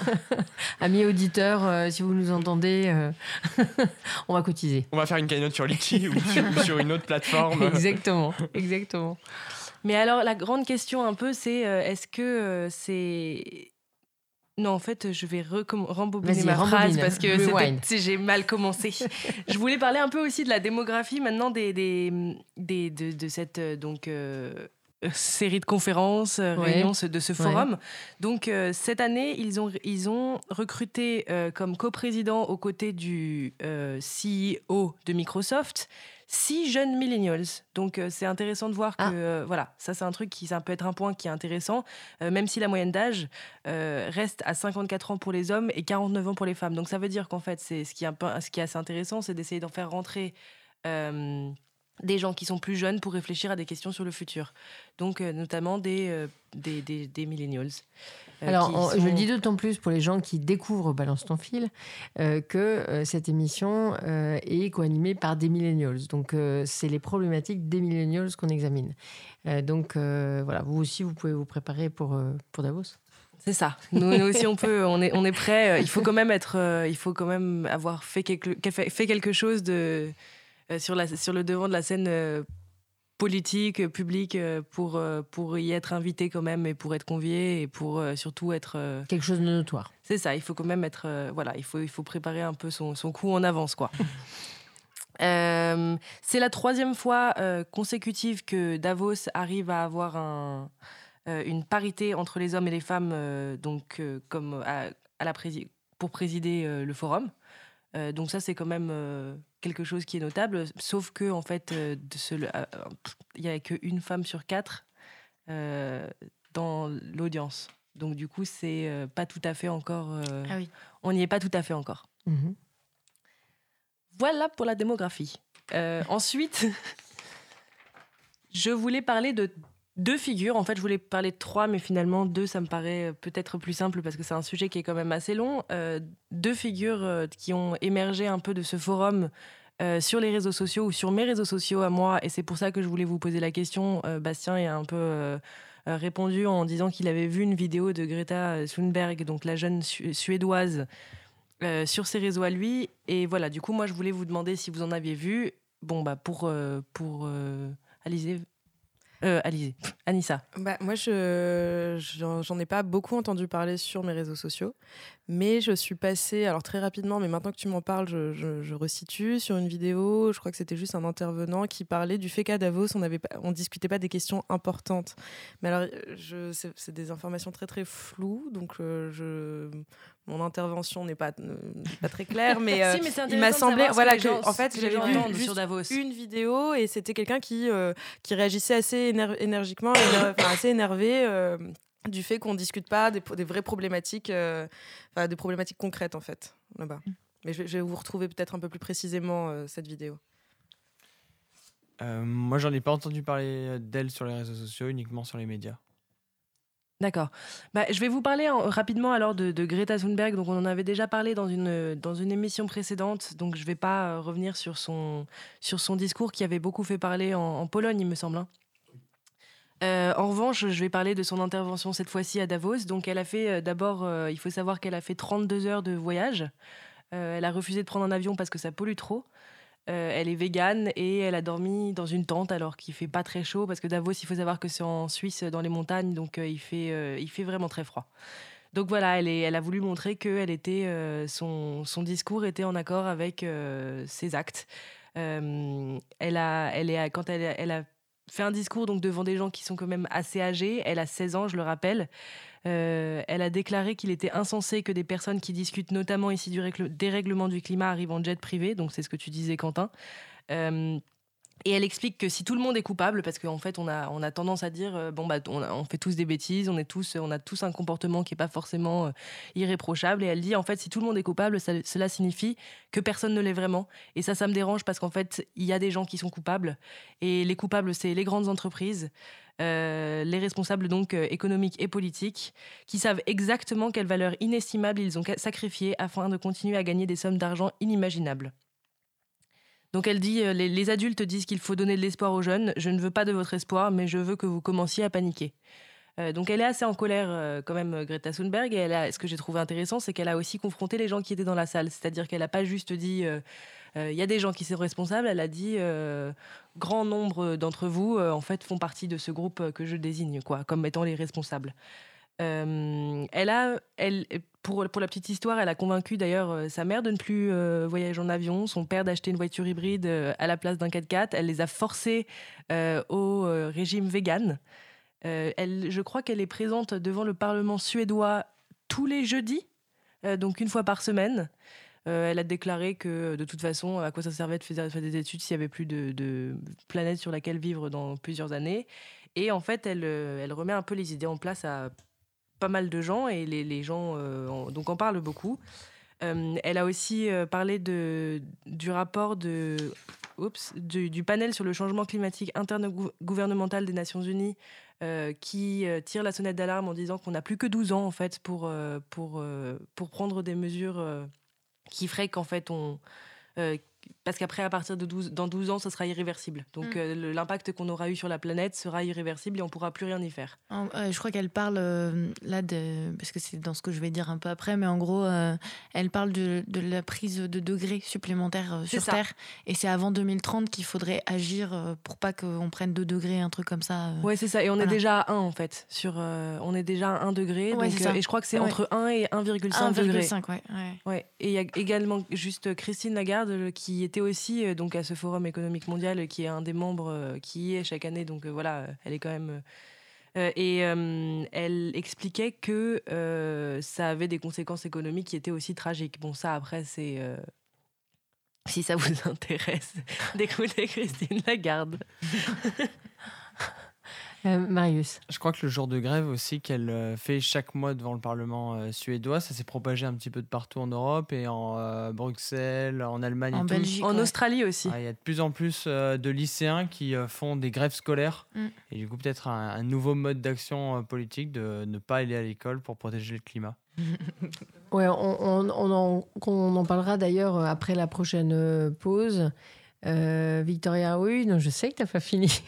Amis auditeurs, euh, si vous nous entendez, on va cotiser. On va faire une cagnotte sur Litchi ou sur, sur, une autre plateforme. exactement, exactement. Mais alors, la grande question un peu, c'est est-ce que c'est non, en fait, je vais rembobiner ma phrase parce que j'ai mal commencé. je voulais parler un peu aussi de la démographie maintenant des, des, des de, cette euh, donc euh, série de conférences, euh, réunions de ce forum. Donc cette année, ils ont ils ont recruté comme coprésident aux côtés du CEO de Microsoft six jeunes millennials. Donc euh, c'est intéressant de voir que ah. euh, voilà, ça c'est un truc qui ça peut être un point qui est intéressant, euh, même si la moyenne d'âge reste à 54 ans pour les hommes et 49 ans pour les femmes. Donc ça veut dire qu'en fait c'est ce qui est un peu, ce qui est assez intéressant, c'est d'essayer d'en faire rentrer des gens qui sont plus jeunes pour réfléchir à des questions sur le futur. Donc, notamment des, des, des, des millennials. Euh, Alors, je le dis d'autant plus pour les gens qui découvrent Balance ton fil euh, que euh, cette émission est co-animée par des millennials. Donc, c'est les problématiques des millennials qu'on examine. donc, voilà, vous aussi, vous pouvez vous préparer pour, pour Davos. C'est ça. Nous, aussi, on peut, on est, on est prêt. Il faut quand même être, il faut quand même avoir fait quelque, fait quelque chose de sur, la, sur le devant de la scène politique, public, euh, pour, euh, pour y être invité quand même et pour être convié et pour euh, surtout être... Quelque chose de notoire. C'est ça, il faut quand même être... voilà, il faut, il faut préparer un peu son, son coup en avance, quoi. c'est la troisième fois consécutive que Davos arrive à avoir un, une parité entre les hommes et les femmes, donc comme à, à la pour présider le forum. Donc ça, c'est quand même quelque chose qui est notable, sauf que en fait, euh, euh, il n'y a qu'une femme sur quatre euh, dans l'audience. Donc du coup, c'est pas tout à fait encore. Ah on n'y est pas tout à fait encore. Mhm. Voilà pour la démographie. ensuite, je voulais parler de deux figures. En fait, je voulais parler de trois, mais finalement, deux, ça me paraît peut-être plus simple parce que c'est un sujet qui est quand même assez long. Euh, deux figures euh, qui ont émergé un peu de ce forum euh, sur les réseaux sociaux ou sur mes réseaux sociaux à moi. Et c'est pour ça que je voulais vous poser la question. Bastien a un peu répondu en disant qu'il avait vu une vidéo de Greta Thunberg, donc la jeune suédoise, sur ses réseaux à lui. Et voilà, du coup, moi, je voulais vous demander si vous en aviez vu. Bon, bah, pour. pour Alizé, euh, Anissa. Bah, moi, je j'en ai pas beaucoup entendu parler sur mes réseaux sociaux, mais je suis passée, alors très rapidement, mais maintenant que tu m'en parles, je, je, resitue sur une vidéo. Je crois que c'était juste un intervenant qui parlait du fait qu'à Davos, on avait, on discutait pas des questions importantes. Mais alors, c'est des informations très très floues, donc euh, je mon intervention n'est pas, pas très claire, mais, euh, il m'a semblé, voilà, que, en fait, j'avais vu juste Davos. une vidéo et c'était quelqu'un qui, euh, qui réagissait assez énergiquement, assez énervé. Euh, du fait qu'on discute pas des, des vraies problématiques, des problématiques concrètes en fait là-bas. Mm. Mais je, je, vais vous retrouver peut-être un peu plus précisément cette vidéo. moi, j'en ai pas entendu parler d'elle sur les réseaux sociaux, uniquement sur les médias. D'accord. Bah, je vais vous parler rapidement alors de, Greta Thunberg. Donc, on en avait déjà parlé dans une, dans une émission précédente. Donc, je ne vais pas euh, revenir sur son, sur son discours qui avait beaucoup fait parler en, Pologne, il me semble. Hein. Euh, en revanche, je vais parler de son intervention cette fois-ci à Davos. Donc, elle a fait euh, d'abord, il faut savoir qu'elle a fait 32 heures de voyage. elle a refusé de prendre un avion parce que ça pollue trop. Euh, elle est végane et elle a dormi dans une tente alors qu'il fait pas très chaud parce que Davos, il faut savoir que c'est en Suisse dans les montagnes, donc euh, il, fait, euh, il fait vraiment très froid. Donc voilà, elle, elle a voulu montrer que elle était, son, son, discours était en accord avec ses actes. elle a, elle est, quand elle, elle a fait un discours donc devant des gens qui sont quand même assez âgés, elle a 16 ans, je le rappelle. Euh, elle a déclaré qu'il était insensé que des personnes qui discutent notamment ici du dérèglement du climat arrivent en jet privé, donc c'est ce que tu disais Quentin. Euh, et elle explique que si tout le monde est coupable, parce qu'en fait on a, on a tendance à dire euh, bon bah on, fait tous des bêtises, on est tous, on a tous un comportement qui est pas forcément irréprochable. Et elle dit en fait si tout le monde est coupable, cela signifie que personne ne l'est vraiment. Et ça, ça me dérange parce qu'en fait il y a des gens qui sont coupables et les coupables c'est les grandes entreprises. Euh, les responsables donc euh, économiques et politiques, qui savent exactement quelle valeur inestimable ils ont sacrifiée afin de continuer à gagner des sommes d'argent inimaginables. Donc elle dit, euh, les, adultes disent qu'il faut donner de l'espoir aux jeunes, je ne veux pas de votre espoir, mais je veux que vous commenciez à paniquer. donc elle est assez en colère quand même, Greta Thunberg, et ce que j'ai trouvé intéressant, c'est qu'elle a aussi confronté les gens qui étaient dans la salle, c'est-à-dire qu'elle n'a pas juste dit il euh, y a des gens qui sont responsables. Elle a dit euh, grand nombre d'entre vous, euh, en fait, font partie de ce groupe que je désigne, quoi, comme étant les responsables. Elle a, elle, pour, pour la petite histoire, elle a convaincu d'ailleurs sa mère de ne plus voyager en avion, son père d'acheter une voiture hybride à la place d'un 4x4. Elle les a forcés au régime vegan. elle, je crois qu'elle est présente devant le Parlement suédois tous les jeudis, donc une fois par semaine. Euh, elle a déclaré que de toute façon, à quoi ça servait de faire, des études s'il n'y avait plus de, planète sur laquelle vivre dans plusieurs années. Et en fait, elle, euh, elle remet un peu les idées en place à pas mal de gens et les, gens euh, en, donc en parlent beaucoup. elle a aussi parlé de, du rapport de du, panel sur le changement climatique intergouvernemental des Nations Unies qui tire la sonnette d'alarme en disant qu'on n'a plus que 12 ans en fait pour, pour, pour prendre des mesures qui feraient qu'en fait on parce qu'après, à partir de 12, dans 12 ans, ça sera irréversible. Donc mm. euh, l'impact qu'on aura eu sur la planète sera irréversible et on pourra plus rien y faire. je crois qu'elle parle euh, là de, parce que c'est dans ce que je vais dire un peu après, mais en gros, euh, elle parle de, de, la prise de degrés supplémentaires sur Terre. Et c'est avant 2030 qu'il faudrait agir pour pas qu'on prenne 2 degrés, un truc comme ça. Ouais, c'est ça. Et on est déjà à 1 en fait. Sur, on est déjà à 1 degré. donc, et je crois que c'est entre 1 et 1,5 degrés. 1,5, ouais, ouais. ouais. Et il y a également juste Christine Lagarde qui était aussi euh, donc à ce forum économique mondial qui est un des membres euh, qui y est chaque année. Donc euh, voilà, elle est quand même. et elle expliquait que ça avait des conséquences économiques qui étaient aussi tragiques. Bon, ça après, c'est si ça vous intéresse d'écouter Christine Lagarde. Euh, Marius. Je crois que le jour de grève aussi qu'elle euh, fait chaque mois devant le Parlement euh, suédois, ça s'est propagé un petit peu de partout en Europe et en Bruxelles, en Allemagne, en Belgique, en Australie aussi. Il y a de plus en plus de lycéens qui font des grèves scolaires mm. et du coup peut-être un, nouveau mode d'action politique de ne pas aller à l'école pour protéger le climat. ouais, on, on, en, on en parlera d'ailleurs après la prochaine pause. Euh, Victoria, oui, je sais que tu n'as pas fini.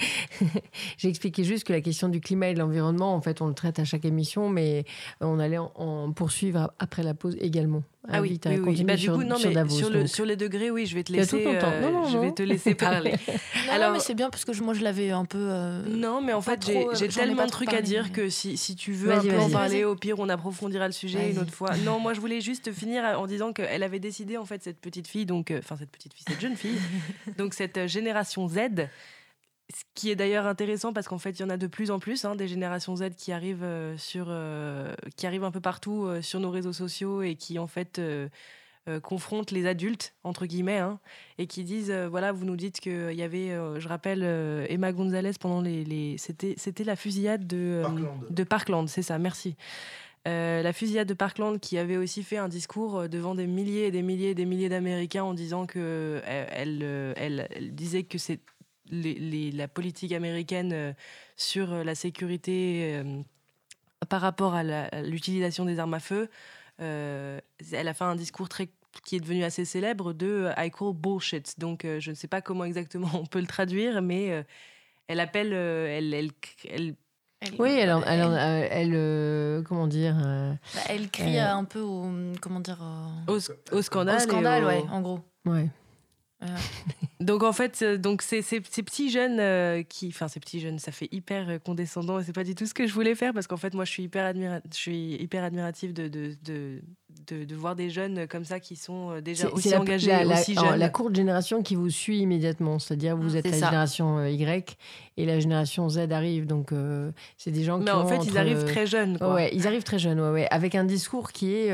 J'ai expliqué juste que la question du climat et de l'environnement, en fait, on le traite à chaque émission, mais on allait en poursuivre après la pause également. Ah, oui, oui, oui. Bah, du coup, non, sur, le, sur, les degrés, oui, je vais te laisser, euh, je vais te laisser parler. Alors, mais c'est bien parce que moi, je l'avais un peu. Euh, non, mais en fait, j'ai tellement de trucs à dire que si, si tu veux un peu en parler, au pire, on approfondira le sujet une autre fois. Non, moi, je voulais juste finir en disant qu'elle avait décidé, en fait, cette petite fille, donc, euh, enfin, cette petite fille, cette jeune fille, donc cette génération Z, ce qui est d'ailleurs intéressant parce qu'en fait, il y en a de plus en plus hein, des générations Z qui arrivent euh, sur, euh, qui arrivent un peu partout euh, sur nos réseaux sociaux et qui en fait confrontent les adultes entre guillemets hein, et qui disent voilà, vous nous dites qu'il y avait, je rappelle, Emma Gonzalez pendant les, les c'était c'était la fusillade de Parkland, de Parkland c'est ça, merci. la fusillade de Parkland qui avait aussi fait un discours devant des milliers et des milliers et des milliers d'Américains en disant que elle, elle, elle disait que c'est la politique américaine euh, sur euh, la sécurité euh, par rapport à l'utilisation des armes à feu. elle a fait un discours très qui est devenu assez célèbre de I call bullshit. Donc je ne sais pas comment exactement on peut le traduire, mais elle appelle, elle, elle, elle oui, elle, elle, elle, comment dire bah, Elle crie un peu au, comment dire, au, au scandale. Au scandale, ouais, en gros. Ouais. Donc en fait, euh, donc ces, ces, petits jeunes euh, qui, enfin ces petits jeunes, ça fait hyper euh, condescendant et c'est pas du tout ce que je voulais faire parce qu'en fait moi je suis hyper admirative de, de, voir des jeunes comme ça qui sont déjà aussi engagés, la, aussi jeunes. La courte génération qui vous suit immédiatement, c'est-à-dire vous êtes la génération Y et la génération Z arrive, donc c'est des gens qui. Mais en fait, ils arrivent très jeunes. Quoi. Ouais, ils arrivent très jeunes, ouais, ouais, avec un discours qui est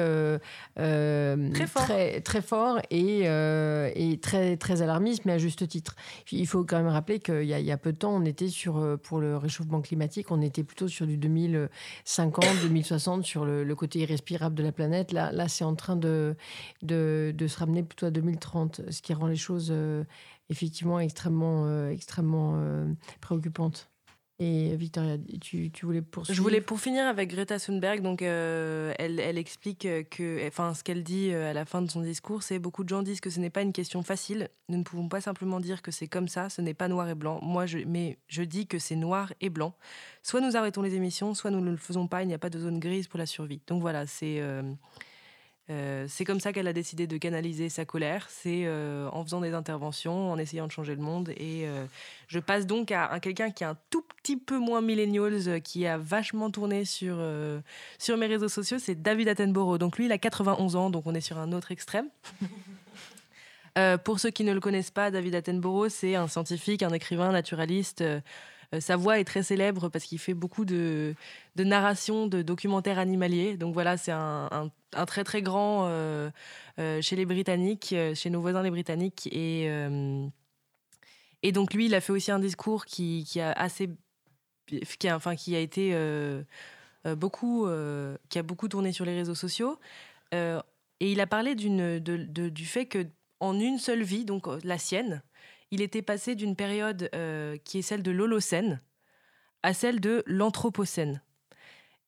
très fort, très, très fort et, et très très, alarmiste, mais à juste titre. Il faut quand même rappeler qu'il y, y, a peu de temps, on était sur, euh, pour le réchauffement climatique, on était plutôt sur du 2050, 2060, sur le, côté irrespirable de la planète. Là, là c'est en train de, de, de, se ramener plutôt à 2030, ce qui rend les choses euh, effectivement extrêmement, euh, extrêmement préoccupantes. Et Victoria, tu, tu, voulais poursuivre? Je voulais pour finir avec Greta Thunberg. Donc, elle, elle, explique que, enfin, ce qu'elle dit à la fin de son discours, c'est beaucoup de gens disent que ce n'est pas une question facile. Nous ne pouvons pas simplement dire que c'est comme ça. Ce n'est pas noir et blanc. Moi, je, mais je dis que c'est noir et blanc. Soit nous arrêtons les émissions, soit nous ne le faisons pas. Il n'y a pas de zone grise pour la survie. Donc voilà, c'est euh, c'est comme ça qu'elle a décidé de canaliser sa colère, c'est euh, en faisant des interventions, en essayant de changer le monde. Et euh, je passe donc à, quelqu'un qui est un tout petit peu moins millennials, qui a vachement tourné sur, sur mes réseaux sociaux, c'est David Attenborough. Donc lui, il a 91 ans, donc on est sur un autre extrême. pour ceux qui ne le connaissent pas, David Attenborough, c'est un scientifique, un écrivain, naturaliste euh, sa voix est très célèbre parce qu'il fait beaucoup de, de narration de documentaires animaliers. Donc voilà, c'est un, très très grand euh, euh, chez les Britanniques, chez nos voisins les Britanniques. Et, et donc lui, il a fait aussi un discours qui, qui a assez, qui a, enfin qui a été beaucoup, qui a beaucoup tourné sur les réseaux sociaux. et il a parlé d'une, de, du fait que en une seule vie, donc la sienne, il était passé d'une période qui est celle de l'Holocène à celle de l'Anthropocène.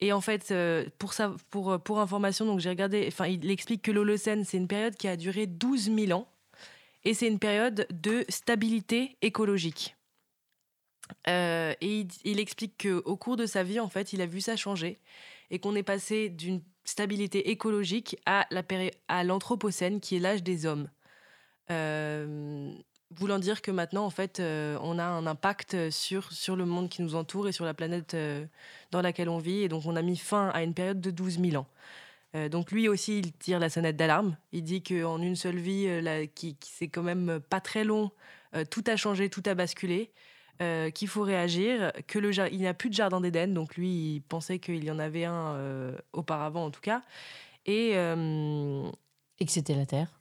Et en fait, pour, ça, pour, pour information, donc j'ai regardé, enfin, il explique que l'Holocène, c'est une période qui a duré 12 000 ans et c'est une période de stabilité écologique. Euh, et il, explique qu'au cours de sa vie, en fait, il a vu ça changer et qu'on est passé d'une stabilité écologique à la à l'anthropocène, qui est l'âge des hommes. Euh, voulant dire que maintenant, en fait, euh, on a un impact sur, sur le monde qui nous entoure et sur la planète dans laquelle on vit. Et donc, on a mis fin à une période de 12 000 ans. donc lui aussi, il tire la sonnette d'alarme. Il dit qu'en une seule vie, qui, qui c'est quand même pas très long, tout a changé, tout a basculé. Euh, qu'il faut réagir, que le il n'y a plus de jardin d'Éden, donc lui il pensait qu'il y en avait un euh, auparavant en tout cas, et, euh, et que c'était la Terre.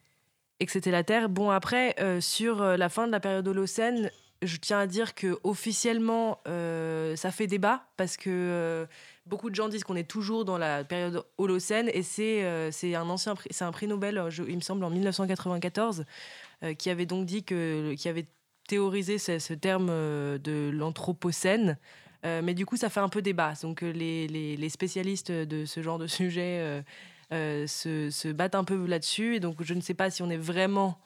Et que c'était la Terre. Bon après sur la fin de la période Holocène, je tiens à dire que officiellement ça fait débat parce que beaucoup de gens disent qu'on est toujours dans la période Holocène et c'est un ancien un prix Nobel, il me semble en 1994, qui avait donc dit que qui avait théoriser ce, terme euh, de l'anthropocène. Euh, mais du coup, ça fait un peu débat. Donc, euh, les, les, spécialistes de ce genre de sujet se, se, battent un peu là-dessus. Et donc, je ne sais pas si on est vraiment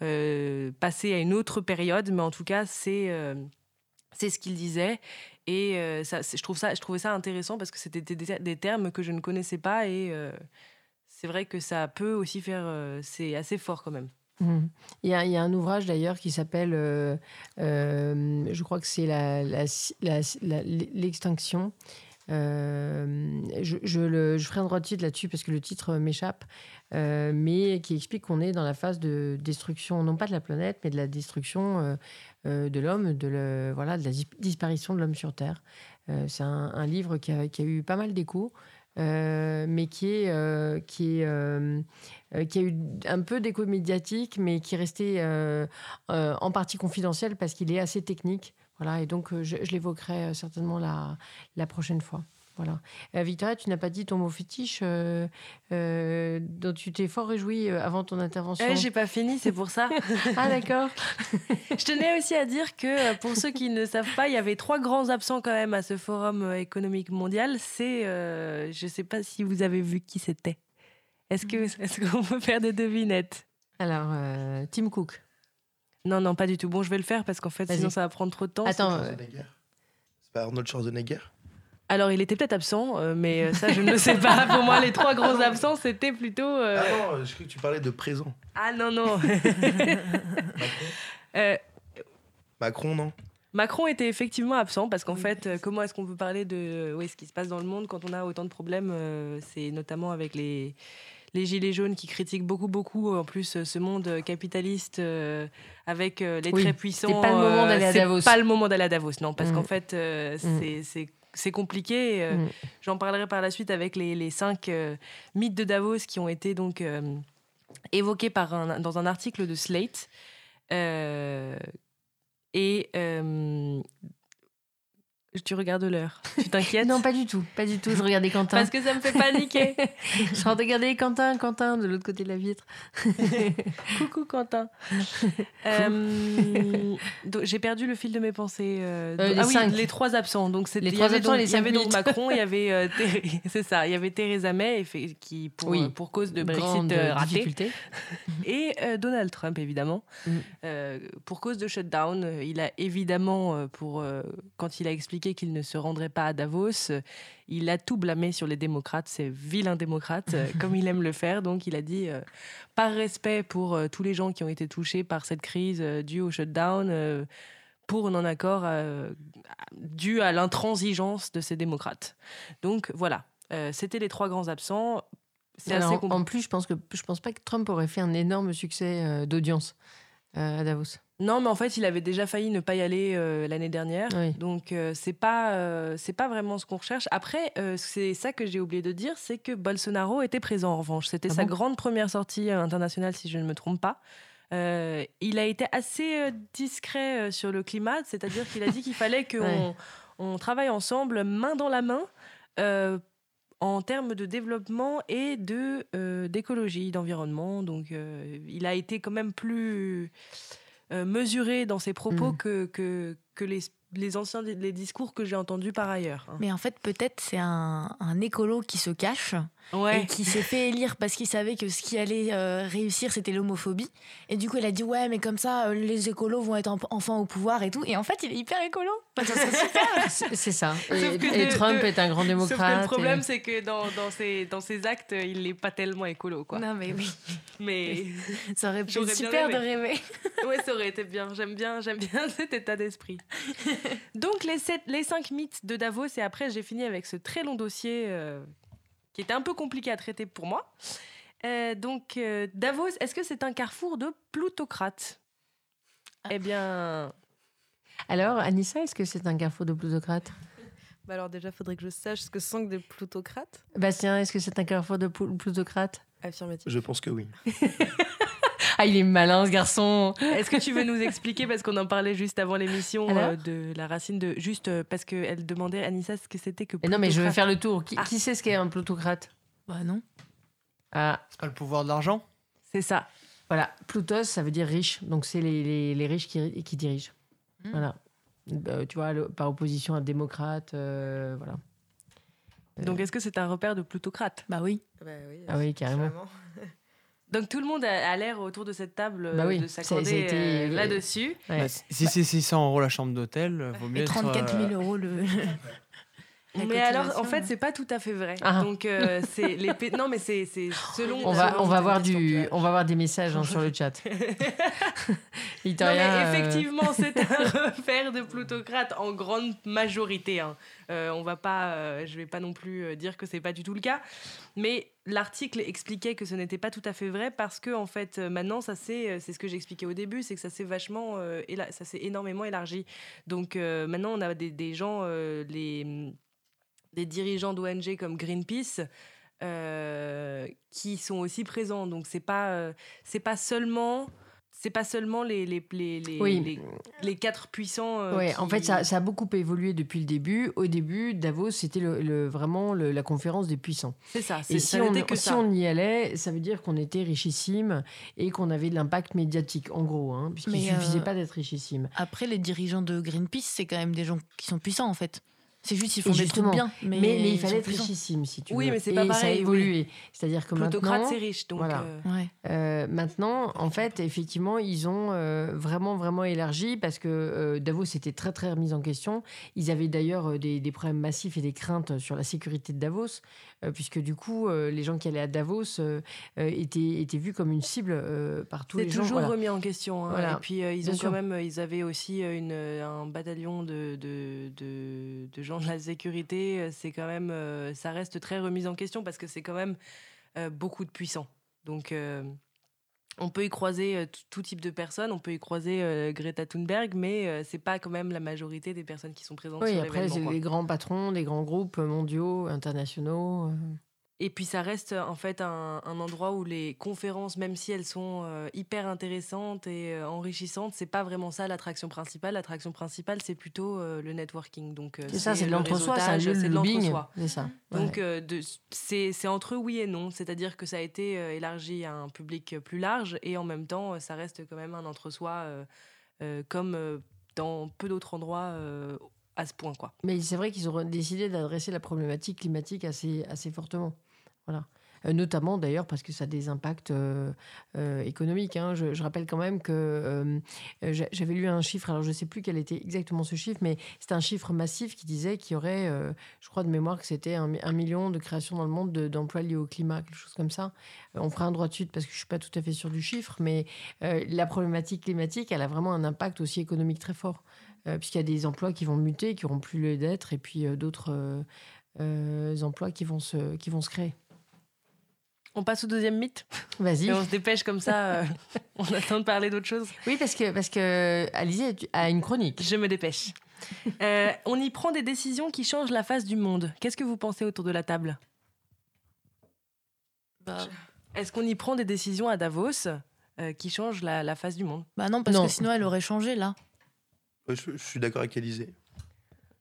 passé à une autre période, mais en tout cas, c'est c'est ce qu'il disait. Et ça, je, trouve ça, je trouvais ça intéressant parce que c'était des, termes que je ne connaissais pas. Et c'est vrai que ça peut aussi faire. c'est assez fort quand même. Mmh. Il, y a, il, y a, un ouvrage d'ailleurs qui s'appelle, euh, euh, je crois que c'est l'extinction. Euh, je, ferai un droit de titre là-dessus parce que le titre m'échappe, mais qui explique qu'on est dans la phase de destruction, non pas de la planète, mais de la destruction de l'homme, de, la disparition de l'homme sur Terre. c'est un, livre qui a, eu pas mal d'échos. Euh, mais qui euh, euh, a eu un peu d'écho médiatique, mais qui est resté en partie confidentiel parce qu'il est assez technique. Voilà, et donc je, je l'évoquerai certainement la, la prochaine fois. Voilà. Euh, Victoria, tu n'as pas dit ton mot fétiche euh, euh, dont tu t'es fort réjouie avant ton intervention. Eh, j'ai pas fini, c'est pour ça. ah d'accord. Je tenais aussi à dire que pour ceux qui ne savent pas, il y avait trois grands absents quand même à ce forum économique mondial. C'est, je sais pas si vous avez vu qui c'était. Est-ce que, mm. est-ce qu'on peut faire des devinettes? Alors, Tim Cook. Non, non, pas du tout. Bon, je vais le faire parce qu'en fait, sinon ça va prendre trop de temps. Attends. C'est pas Arnold Schwarzenegger? Alors, il était peut-être absent, euh, mais euh, ça, je ne le sais pas. Pour moi, les trois gros absents, c'était plutôt. Euh, ah non, je crois que tu parlais de présent. Ah non, non. Macron? Macron, non? Macron était effectivement absent parce qu'en fait, comment est-ce qu'on peut parler de oui, ce qui se passe dans le monde quand on a autant de problèmes C'est notamment avec les, les gilets jaunes qui critiquent beaucoup, beaucoup en plus ce monde capitaliste avec les très puissants. C'est pas le moment d'aller à Davos. pas le moment d'aller à Davos, non, parce mm. qu'en fait, mm. c'est c'est compliqué. Euh, mm. J'en parlerai par la suite avec les, les cinq euh, mythes de Davos qui ont été donc euh, évoqués par un, dans un article de Slate. et tu regardes l'heure. Tu t'inquiètes Non, pas du tout. Pas du tout. Je regardais Quentin. Parce que ça me fait paniquer. je regardais Quentin, Quentin, de l'autre côté de la vitre. Coucou Quentin. euh, J'ai perdu le fil de mes pensées. Euh, euh, les ah oui, les trois absents. Donc les trois absents, il y avait donc Macron, il y avait c'est ça, il y avait Theresa May qui pour pour cause de Brexit raté, et Donald Trump évidemment mm. pour cause de shutdown. Il a évidemment pour quand il a expliqué qu'il ne se rendrait pas à Davos. Il a tout blâmé sur les démocrates, ces vilains démocrates, euh, comme il aime le faire. Donc il a dit, euh, par respect pour euh, tous les gens qui ont été touchés par cette crise due au shutdown, pour non-accord dû à l'intransigeance de ces démocrates. Donc voilà, c'était les trois grands absents. en plus, je pense que je pense pas que Trump aurait fait un énorme succès d'audience à Davos. Non, mais en fait, il avait déjà failli ne pas y aller euh, l'année dernière. Donc, euh, c'est pas, euh, c'est pas vraiment ce qu'on recherche. Après, c'est ça que j'ai oublié de dire, c'est que Bolsonaro était présent en revanche. C'était ah sa grande première sortie internationale, si je ne me trompe pas. il a été assez discret sur le climat, c'est-à-dire qu'il a dit qu'il fallait qu'on on travaille ensemble, main dans la main, en termes de développement et de d'écologie, d'environnement. Donc, il a été quand même plus mesuré dans ses propos mmh. que, que, que les les anciens les discours que j'ai entendus par ailleurs. Hein. Mais en fait, peut-être c'est un, un, écolo qui se cache et qui s'est fait élire parce qu'il savait que ce qui allait euh, réussir, c'était l'homophobie. Et du coup, il a dit Ouais, mais comme ça, euh, les écolos vont être enfin au pouvoir et tout. Et en fait, il est hyper écolo. c'est ça. Et, Trump est un grand démocrate. Sauf que le problème, c'est que dans, dans, ses, dans ses actes, il n'est pas tellement écolo. Quoi. Non, mais oui. Mais ça aurait pu être super de rêver. oui, ça aurait été bien. J'aime bien, j'aime bien cet état d'esprit. Donc, les, sept, les cinq mythes de Davos, et après, j'ai fini avec ce très long dossier. Euh, qui était un peu compliqué à traiter pour moi. Euh, donc, euh, Davos, est-ce que c'est un carrefour de plutocrates ah. Eh bien. Alors, Anissa, est-ce que c'est un carrefour de plutocrates bah alors déjà, il faudrait que je sache ce que sont des plutocrates. Bastien, est-ce que c'est un carrefour de plutocrates Affirmatif. Je pense que oui. ah, il est malin ce garçon. Est-ce que tu veux nous expliquer, parce qu'on en parlait juste avant l'émission, euh, de la racine de. Juste euh, parce qu'elle demandait, Anissa, ce que c'était que. Non, mais je vais faire le tour. Qui, ah. sait ce qu'est un plutocrate? Bah non. Ah. C'est pas le pouvoir de l'argent? C'est ça. Voilà. Plutos, ça veut dire riche. Donc c'est les, les, riches qui, qui dirigent. Hmm. Voilà. Euh, tu vois, par opposition à démocrate, voilà. Donc est-ce que c'est un repère de plutocrate? Bah oui. Bah oui ah oui, carrément. Donc tout le monde a, l'air autour de cette table bah de s'accorder euh, là-dessus. Bah, si c'est 600 euros la chambre d'hôtel, vaut mieux. Et 34 000 euros le. mais alors, en fait, c'est pas tout à fait vrai. Ah. Donc, euh, c'est les non, mais c'est selon. On va, on va voir du, on va voir des messages hein, sur le chat. non, mais euh, effectivement, c'est un repère de plutocrate en grande majorité. Hein. Euh, on va pas, je vais pas non plus dire que c'est pas du tout le cas, mais l'article expliquait que ce n'était pas tout à fait vrai parce que en fait, maintenant, ça c'est, c'est ce que j'expliquais au début, c'est que ça s'est vachement, ça s'est énormément élargi. Donc maintenant, on a des, gens, les des dirigeants d'ONG comme Greenpeace euh, qui sont aussi présents. Donc c'est pas euh, c'est pas seulement c'est pas seulement les, les, les, les, les, quatre puissants. Euh, oui, en fait, ça, ça, a beaucoup évolué depuis le début. Au début, Davos, c'était le, vraiment la conférence des puissants. C'est ça. Et si, on, que si on y allait, ça veut dire qu'on était richissime et qu'on avait de l'impact médiatique, en gros, hein, puisqu'il ne suffisait pas d'être richissime. Après, les dirigeants de Greenpeace, c'est quand même des gens qui sont puissants, en fait. C'est juste qu'ils font des trucs bien. Mais, mais, il fallait être richissime, si tu oui, veux. mais c'est pas pareil. ça a évolué. C'est-à-dire que maintenant. c'est riche. Donc voilà. Euh, euh, maintenant, en fait, effectivement, ils ont euh, vraiment, vraiment élargi parce que Davos était très, très remis en question. Ils avaient d'ailleurs des, des, problèmes massifs et des craintes sur la sécurité de Davos. Euh, puisque du coup, euh, les gens qui allaient à Davos euh, étaient, étaient vus comme une cible par tous les gens. C'est toujours remis en question. Hein. Et puis, ils, ont quand même, ils avaient aussi une, un bataillon de, de, de, gens de la sécurité. C'est quand même, ça reste très remis en question parce que c'est quand même beaucoup de puissants. Donc, on peut y croiser euh, tout type de personnes, on peut y croiser euh, Greta Thunberg, mais ce euh, c'est pas quand même la majorité des personnes qui sont présentes oui, sur après, c'est les grands patrons des grands groupes mondiaux, internationaux. Et puis ça reste en fait un, endroit où les conférences, même si elles sont euh, hyper intéressantes et euh, enrichissantes, c'est pas vraiment ça l'attraction principale. L'attraction principale, c'est plutôt euh, le networking. Donc c'est ça, c'est l'entre-soi, c'est le lobbying. C'est ça. Donc c'est entre oui et non, c'est-à-dire que ça a été élargi à un public plus large et en même temps, ça reste quand même un entre-soi comme dans peu d'autres endroits à ce point. Quoi. Mais c'est vrai qu'ils ont décidé d'adresser la problématique climatique assez, assez fortement. Euh, notamment d'ailleurs parce que ça a des impacts euh, euh, économiques. Hein. Je, rappelle quand même que j'avais lu un chiffre, alors je ne sais plus quel était exactement ce chiffre, mais c'était un chiffre massif qui disait qu'il y aurait, je crois de mémoire que c'était un, million de créations dans le monde d'emplois liés au climat, quelque chose comme ça. on fera un droit de suite parce que je ne suis pas tout à fait sûr du chiffre, mais la problématique climatique, elle a vraiment un impact aussi économique très fort. puisqu'il y a des emplois qui vont muter, qui n'auront plus lieu d'être, et puis d'autres emplois qui vont se créer. On passe au deuxième mythe Vas-y. on se dépêche comme ça, euh, on attend de parler d'autre chose. Oui, parce que, parce que Alizé a une chronique. Je me dépêche. Euh, on y prend des décisions qui changent la face du monde. Qu'est-ce que vous pensez autour de la table? Bah, Est-ce qu'on y prend des décisions à Davos euh, qui changent la, face du monde? Bah non, parce que sinon elle aurait changé là. Je, suis d'accord avec Alizé.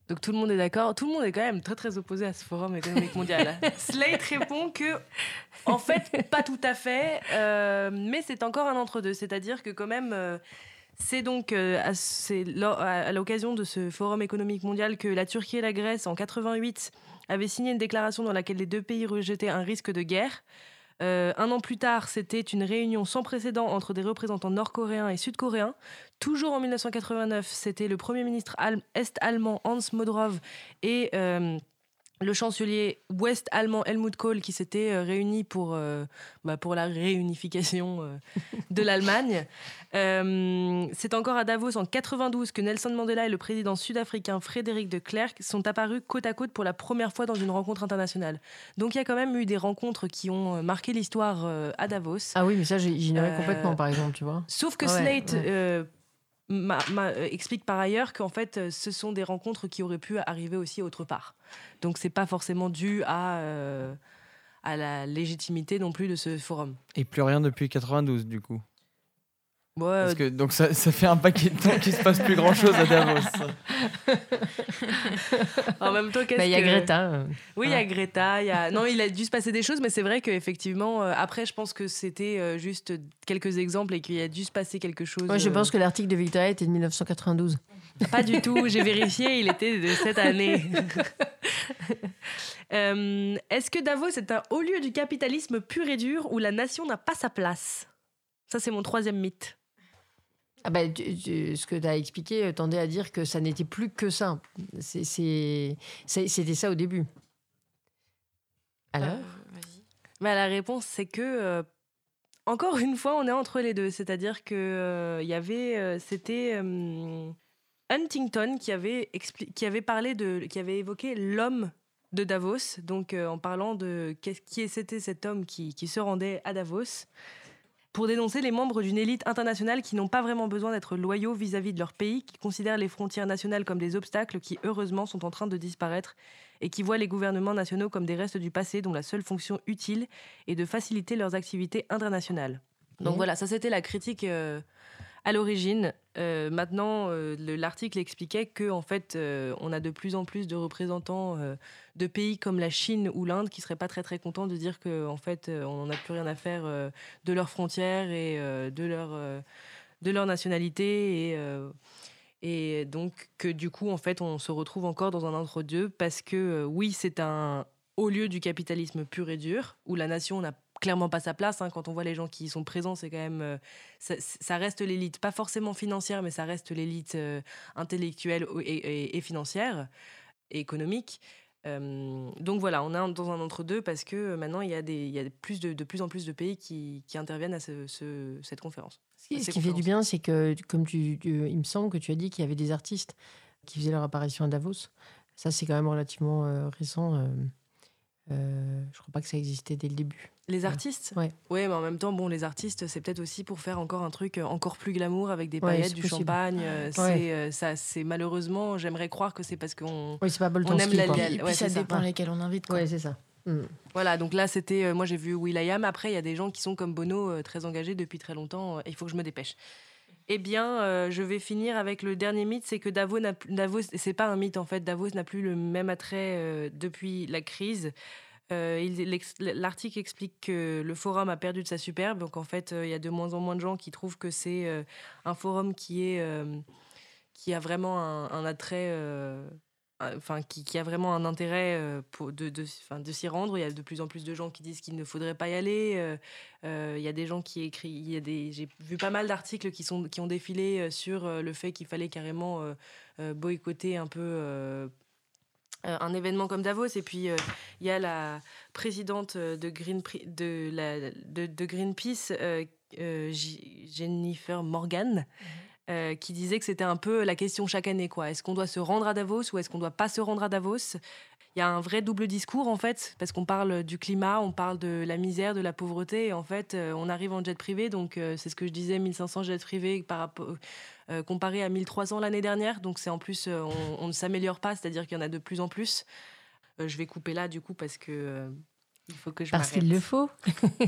Donc tout le monde est d'accord. Tout le monde est quand même très très opposé à ce forum économique mondial. Slate répond que, en fait, pas tout à fait, euh, mais c'est encore un entre-deux. C'est-à-dire que quand même, euh, c'est donc euh, à, l'occasion de ce forum économique mondial que la Turquie et la Grèce, en 88, avaient signé une déclaration dans laquelle les deux pays rejetaient un risque de guerre. Euh, un an plus tard, c'était une réunion sans précédent entre des représentants nord-coréens et sud-coréens. Toujours en 1989, c'était le Premier ministre est-allemand Hans Modrov et euh, le chancelier ouest-allemand Helmut Kohl qui s'était euh, réuni pour, euh, bah, pour la réunification euh, de l'Allemagne. c'est encore à Davos en 92 que Nelson Mandela et le président sud-africain Frédéric de Klerk sont apparus côte à côte pour la première fois dans une rencontre internationale. Donc il y a quand même eu des rencontres qui ont marqué l'histoire à Davos. Ah oui, mais ça j'ignorais complètement par exemple, tu vois. Sauf que Slate euh, explique par ailleurs qu'en fait, euh, ce sont des rencontres qui auraient pu arriver aussi autre part. Donc, c'est pas forcément dû à, euh, à la légitimité non plus de ce forum. Et plus rien depuis 92, du coup. Parce que, donc ça, ça, fait un paquet de temps qu'il se passe plus grand chose à Davos. en même temps, qu'est-ce bah, Il y a Greta. Oui, il y a Greta. Y a... Non, il a dû se passer des choses, mais c'est vrai qu'effectivement, euh, après, je pense que c'était euh, juste quelques exemples et qu'il a dû se passer quelque chose. Moi, je pense euh, que l'article de Victoria était de 1992. Pas du tout, j'ai vérifié, il était de cette année. Est-ce que Davos est un haut lieu du capitalisme pur et dur où la nation n'a pas sa place? Ça, c'est mon troisième mythe. Ah bah, ce que tu as expliqué euh, tendait à dire que ça n'était plus que ça. C'était ça au début. Alors? Euh, bah, La réponse, c'est que, euh, encore une fois, on est entre les deux. C'est-à-dire que il y avait. C'était. Huntington qui avait, qui avait parlé de, qui avait évoqué l'homme de Davos, donc en parlant de qui c'était cet homme qui, qui, se rendait à Davos pour dénoncer les membres d'une élite internationale qui n'ont pas vraiment besoin d'être loyaux vis-à-vis de leur pays, qui considèrent les frontières nationales comme des obstacles qui, heureusement, sont en train de disparaître et qui voient les gouvernements nationaux comme des restes du passé dont la seule fonction utile est de faciliter leurs activités internationales. Donc voilà, ça c'était la critique euh, à l'origine. Euh, maintenant, euh, l'article expliquait que en fait, euh, on a de plus en plus de représentants de pays comme la Chine ou l'Inde qui seraient pas très très contents de dire que en fait, on n'a plus rien à faire de leurs frontières et de leur de leur nationalité et et donc que du coup, en fait, on se retrouve encore dans un entre-deux parce que oui, c'est un haut lieu du capitalisme pur et dur où la nation n'a clairement pas sa place. Hein. Quand on voit les gens qui y sont présents, c'est quand même. Euh, ça, reste l'élite, pas forcément financière, mais ça reste l'élite euh, intellectuelle et, financière et économique. Euh, donc voilà, on est dans un entre-deux parce que maintenant, il y a, des, il y a plus de, de, plus en plus de pays qui, qui interviennent à ce, cette conférence. Ce qui fait du bien, c'est que, comme tu, il me semble que tu as dit qu'il y avait des artistes qui faisaient leur apparition à Davos. Ça, c'est quand même relativement récent. Euh, je crois pas que ça existait dès le début. Les artistes? Ouais. Ouais, mais en même temps, bon, les artistes, c'est peut-être aussi pour faire encore un truc euh, encore plus glamour avec des paillettes, du champagne. Euh, c'est ça, c'est malheureusement, j'aimerais croire que c'est parce qu'on oui, pas on aime la vie. Ouais, ça dépend lesquels on invite. Ouais, c'est ça. Mm. Voilà, donc là, c'était. moi, j'ai vu Will.i.am. Après, il y a des gens qui sont comme Bono, très engagés depuis très longtemps. Il faut que je me dépêche. Eh bien, je vais finir avec le dernier mythe, c'est que Davos, Davos c'est pas un mythe en fait, Davos n'a plus le même attrait depuis la crise. Euh, l'article explique que le forum a perdu de sa superbe, donc en fait, euh, il y a de moins en moins de gens qui trouvent que c'est euh, un forum qui a vraiment un, attrait, enfin qui, a vraiment un intérêt pour de, de, s'y rendre. Il y a de plus en plus de gens qui disent qu'il ne faudrait pas y aller. il y a des gens qui écrivent, j'ai vu pas mal d'articles qui sont qui ont défilé sur le fait qu'il fallait carrément boycotter un peu euh, un événement comme Davos. Et puis, euh, il y a la présidente de, Green, de, Greenpeace, euh, Jennifer Morgan. Mhm. qui disait que c'était un peu la question chaque année. quoi. Est-ce qu'on doit se rendre à Davos ou est-ce qu'on ne doit pas se rendre à Davos? Il y a un vrai double discours en fait, parce qu'on parle du climat, on parle de la misère, de la pauvreté, et en fait, euh, on arrive en jet privé, donc euh, c'est ce que je disais, 1500 jets privés par rapport, euh, comparé à 1300 l'année dernière, donc c'est en plus, on, ne s'améliore pas, c'est-à-dire qu'il y en a de plus en plus. je vais couper là du coup parce que il faut que je Parce qu'il le faut.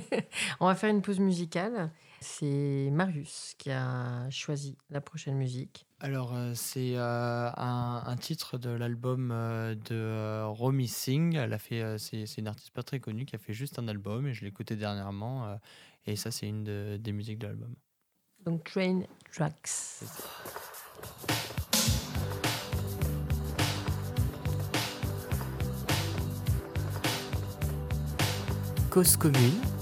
on va faire une pause musicale. C'est Marius qui a choisi la prochaine musique. Alors, euh, c'est euh, un, titre de l'album euh, de Romy Singh. Elle a fait, c'est, une artiste pas très connue qui a fait juste un album et je l'ai écouté dernièrement. et ça, c'est une des musiques de l'album. Donc, Train Tracks. Cause commune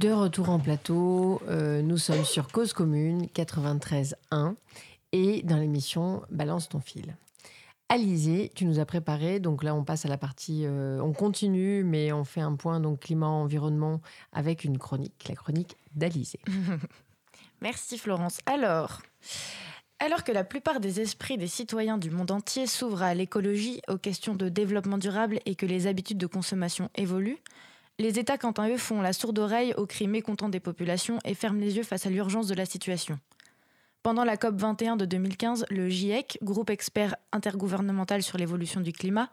De retour en plateau, euh, nous sommes sur Cause Commune 93.1 et dans l'émission Balance ton fil. Alizé, tu nous as préparé, donc là on passe à la partie, euh, on continue, mais on fait un point donc climat-environnement avec une chronique, la chronique d'Alizé. Merci Florence. Alors, alors que la plupart des esprits des citoyens du monde entier s'ouvrent à l'écologie, aux questions de développement durable et que les habitudes de consommation évoluent, les États, quant à eux, font la sourde oreille aux cris mécontents des populations et ferment les yeux face à l'urgence de la situation. Pendant la COP 21 de 2015, le GIEC, groupe expert intergouvernemental sur l'évolution du climat,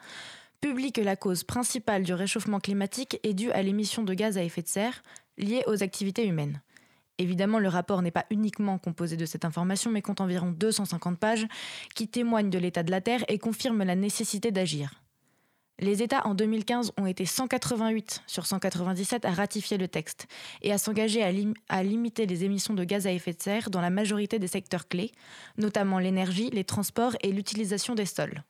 publie que la cause principale du réchauffement climatique est due à l'émission de gaz à effet de serre liée aux activités humaines. Évidemment, le rapport n'est pas uniquement composé de cette information, mais compte environ 250 pages qui témoignent de l'état de la Terre et confirment la nécessité d'agir. Les États en 2015 ont été 188 sur 197 à ratifier le texte et à s'engager à, limiter les émissions de gaz à effet de serre dans la majorité des secteurs clés, notamment l'énergie, les transports et l'utilisation des sols.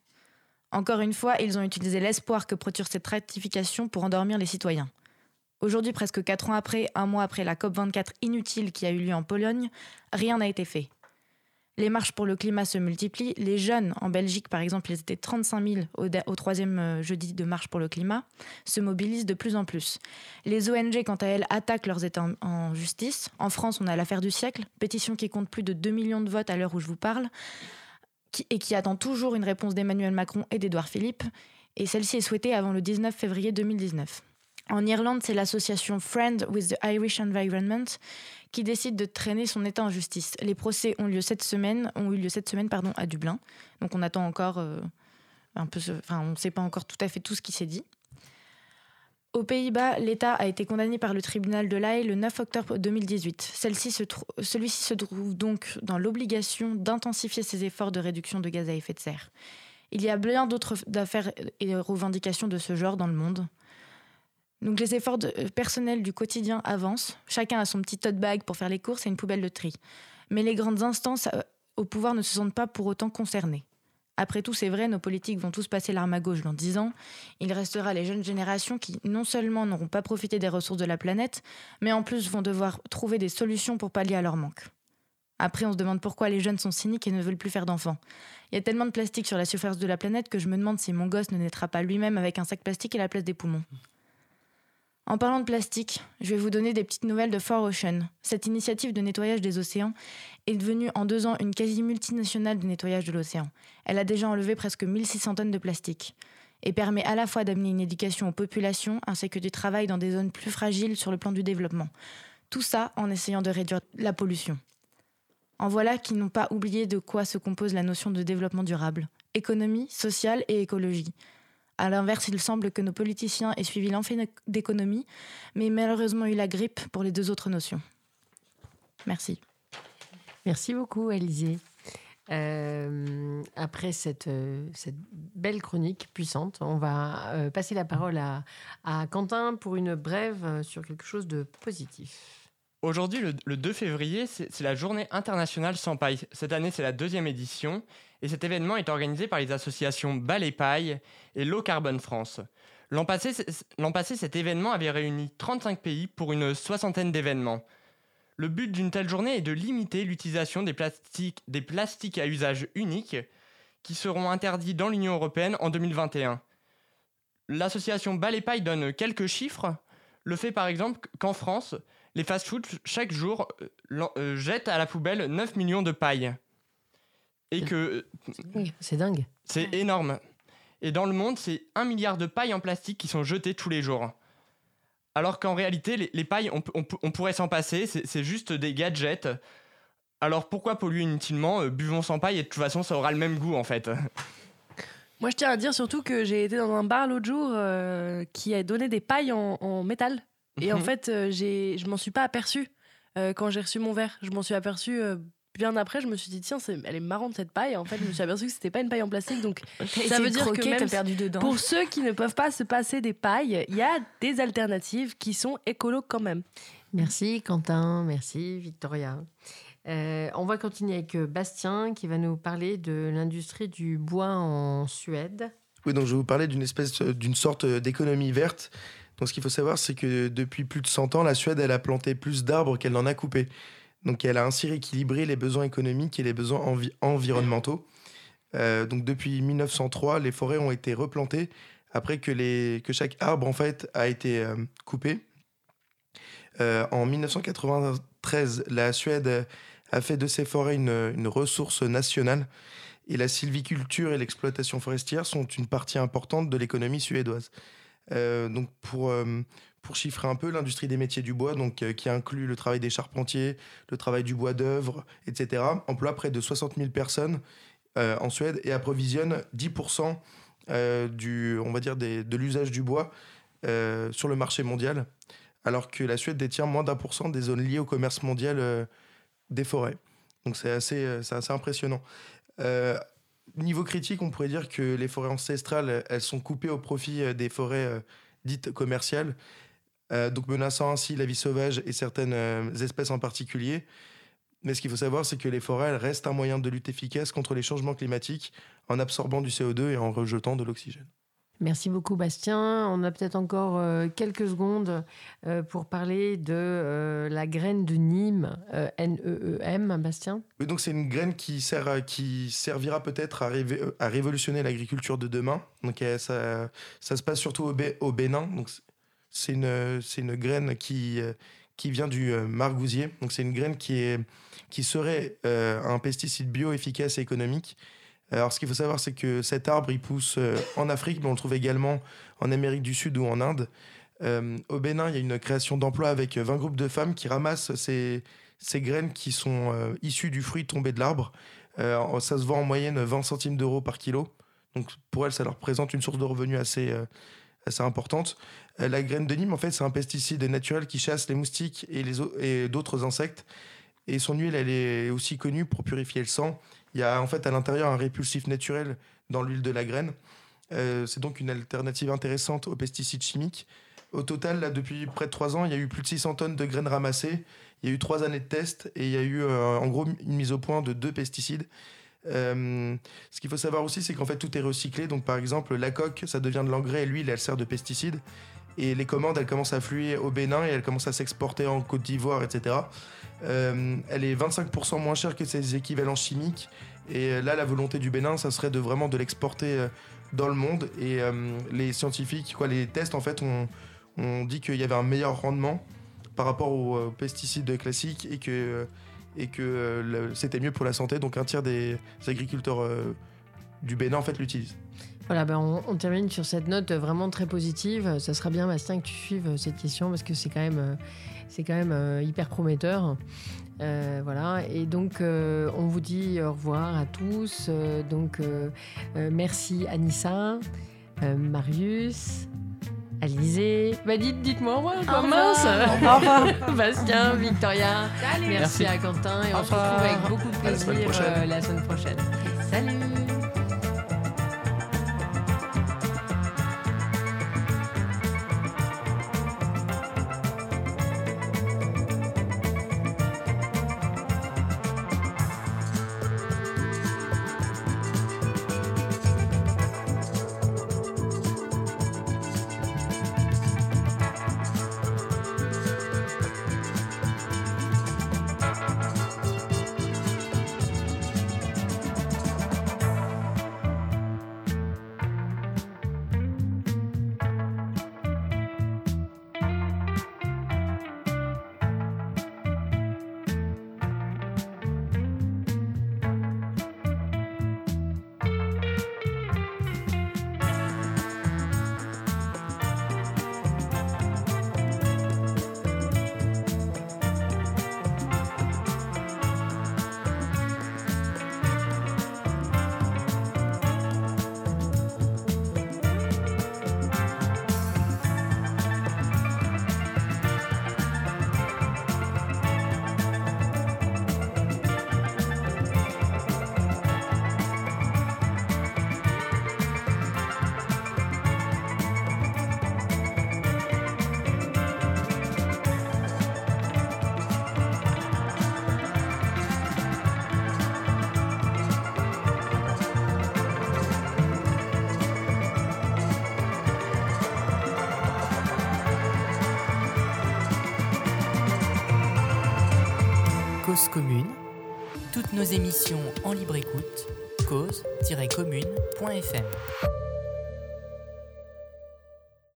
Encore une fois, ils ont utilisé l'espoir que procure cette ratification pour endormir les citoyens. Aujourd'hui, presque quatre ans après, un mois après la COP24 inutile qui a eu lieu en Pologne, rien n'a été fait. Les marches pour le climat se multiplient. Les jeunes, en Belgique par exemple, ils étaient 35 000 au, troisième euh, jeudi de marche pour le climat, se mobilisent de plus en plus. Les ONG, quant à elles, attaquent leurs États en, justice. En France, on a l'affaire du siècle, pétition qui compte plus de 2 millions de votes à l'heure où je vous parle, et qui attend toujours une réponse d'Emmanuel Macron et d'Édouard Philippe. Et celle-ci est souhaitée avant le 19 février 2019. En Irlande, c'est l'association Friend with the Irish Environment qui décide de traîner son État en justice. Les procès ont, lieu cette semaine, ont eu lieu cette semaine pardon, à Dublin. Donc on attend encore euh, un peu, enfin on ne sait pas encore tout à fait tout ce qui s'est dit. Aux Pays-Bas, l'État a été condamné par le tribunal de l'Aïe le 9 octobre 2018. Celui-ci se trouve donc dans l'obligation d'intensifier ses efforts de réduction de gaz à effet de serre. Il y a bien d'autres affaires et revendications de ce genre dans le monde. Donc les efforts euh, personnels du quotidien avancent. Chacun a son petit tote bag pour faire les courses et une poubelle de tri. Mais les grandes instances euh, au pouvoir ne se sentent pas pour autant concernées. Après tout, c'est vrai, nos politiques vont tous passer l'arme à gauche dans 10 ans. Il restera les jeunes générations qui non seulement n'auront pas profité des ressources de la planète, mais en plus vont devoir trouver des solutions pour pallier à leur manque. Après, on se demande pourquoi les jeunes sont cyniques et ne veulent plus faire d'enfants. Il y a tellement de plastique sur la surface de la planète que je me demande si mon gosse ne naîtra pas lui-même avec un sac plastique à la place des poumons. En parlant de plastique, je vais vous donner des petites nouvelles de Fort Ocean. Cette initiative de nettoyage des océans est devenue en deux ans une quasi multinationale de nettoyage de l'océan. Elle a déjà enlevé presque 1600 tonnes de plastique et permet à la fois d'amener une éducation aux populations ainsi que du travail dans des zones plus fragiles sur le plan du développement. Tout ça en essayant de réduire la pollution. En voilà qui n'ont pas oublié de quoi se compose la notion de développement durable économie, sociale et écologie. À l'inverse, il semble que nos politiciens aient suivi l'enfer d'économie, mais malheureusement eu la grippe pour les deux autres notions. Merci. Merci beaucoup, Alizé. Euh, après cette, euh, cette, belle chronique puissante, on va euh, passer la parole à, à, Quentin pour une brève sur quelque chose de positif. Aujourd'hui, le, le 2 février, c'est la journée internationale sans paille. Cette année, c'est la deuxième édition et cet événement est organisé par les associations Ballet Paille et Low Carbon France. L'an passé, cet événement avait réuni 35 pays pour une soixantaine d'événements. Le but d'une telle journée est de limiter l'utilisation des plastiques, à usage unique qui seront interdits dans l'Union européenne en 2021. L'association Ballet Paille donne quelques chiffres. Le fait par exemple qu'en France, les fast-foods chaque jour euh, euh, jettent à la poubelle 9 millions de pailles. Et que. C'est dingue. C'est énorme. Et dans le monde, c'est un milliard de pailles en plastique qui sont jetées tous les jours. Alors qu'en réalité, les, pailles, on, pourrait s'en passer, c'est juste des gadgets. Alors pourquoi polluer inutilement euh, Buvons sans paille et de toute façon, ça aura le même goût en fait. Moi, je tiens à dire surtout que j'ai été dans un bar l'autre jour euh, qui a donné des pailles en, métal. Et en mhm. fait, euh, j'ai, je m'en suis pas aperçu quand j'ai reçu mon verre. Je m'en suis aperçu bien après, je me suis dit, tiens, elle est marrante cette paille. En fait, je me suis aperçu que c'était pas une paille en plastique. Donc, ça veut dire que même perdu dedans. pour ceux qui ne peuvent pas se passer des pailles, il y a des alternatives qui sont écolo quand même. Merci Quentin, merci Victoria. Euh, on va continuer avec euh, Bastien qui va nous parler de l'industrie du bois en Suède. Oui, donc je vais vous parler d'une espèce, euh, d'une sorte d'économie verte. Donc ce qu'il faut savoir, c'est que depuis plus de 100 ans, la Suède, elle a planté plus d'arbres qu'elle n'en a coupé. Donc elle a ainsi rééquilibré les besoins économiques et les besoins environnementaux. Euh, donc depuis 1903, les forêts ont été replantées après que, les, que chaque arbre en fait a été euh, coupé. Euh, en 1993, la Suède a fait de ces forêts une, ressource nationale et la sylviculture et l'exploitation forestière sont une partie importante de l'économie suédoise. donc pour, pour chiffrer un peu l'industrie des métiers du bois, euh, qui inclut le travail des charpentiers, le travail du bois d'œuvre, etc., emploie près de 60 000 personnes euh, en Suède et approvisionne 10% euh, de l'usage du bois sur le marché mondial. alors que la Suède détient moins d'un pour cent des zones liées au commerce mondial des forêts. Donc c'est assez, assez impressionnant. niveau critique, on pourrait dire que les forêts ancestrales, elles sont coupées au profit des forêts dites commerciales, donc menaçant ainsi la vie sauvage et certaines espèces en particulier. Mais ce qu'il faut savoir, c'est que les forêts restent un moyen de lutte efficace contre les changements climatiques en absorbant du CO2 et en rejetant de l'oxygène. Merci beaucoup Bastien. On a peut-être encore euh, quelques secondes euh, pour parler de euh, la graine de Nîmes, N-E-E-M, Bastien? Oui, donc c'est une graine qui, sert qui servira peut-être à, à, révolutionner l'agriculture de demain. Donc ça, ça, se passe surtout au, au Bénin. Donc c'est une, une graine qui, qui vient du margousier. Donc c'est une graine qui, est, qui serait un pesticide bio efficace et économique alors, ce qu'il faut savoir, c'est que cet arbre, il pousse euh, en Afrique, mais on le trouve également en Amérique du Sud ou en Inde. Euh, au Bénin, il y a une création d'emplois avec 20 groupes de femmes qui ramassent ces, ces graines qui sont euh, issues du fruit tombé de l'arbre. ça se vend en moyenne 20 centimes d'euros par kilo. Donc, pour elles, ça leur représente une source de revenus assez, assez importante. la graine de Nîmes, en fait, c'est un pesticide naturel qui chasse les moustiques et, les, d'autres insectes. Et son huile, elle est aussi connue pour purifier le sang il y a en fait à l'intérieur un répulsif naturel dans l'huile de la graine. Euh, c'est donc une alternative intéressante aux pesticides chimiques. Au total, là, depuis près de trois ans, il y a eu plus de 600 tonnes de graines ramassées. Il y a eu trois années de tests et il y a eu euh, en gros une mise au point de deux pesticides. Euh, ce qu'il faut savoir aussi, c'est qu'en fait tout est recyclé. Donc par exemple, la coque, ça devient de l'engrais et l'huile, elle sert de pesticide. Et les commandes, elles commencent à fluer au Bénin et elles commencent à s'exporter en Côte d'Ivoire, etc. Euh, elle est 25% moins chère que ses équivalents chimiques. Et là, la volonté du Bénin, ça serait de vraiment de l'exporter euh, dans le monde. Et euh, les scientifiques, quoi, les tests, en fait, ont, dit qu'il y avait un meilleur rendement par rapport aux pesticides classiques et que, et que c'était mieux pour la santé. Donc un tiers des agriculteurs du Bénin, en fait, l'utilisent. Voilà, ben on, termine sur cette note vraiment très positive. Ça sera bien, Bastien, que tu suives cette question parce que c'est quand même, c'est quand même euh, hyper prometteur. Euh, voilà, et donc euh, on vous dit au revoir à tous. donc merci Anissa, Marius, Alizé. Bah dites, dites-moi moi, mince. Bastien, Victoria. Merci, à Quentin et on se retrouve avec beaucoup de plaisir la semaine prochaine. Salut. FM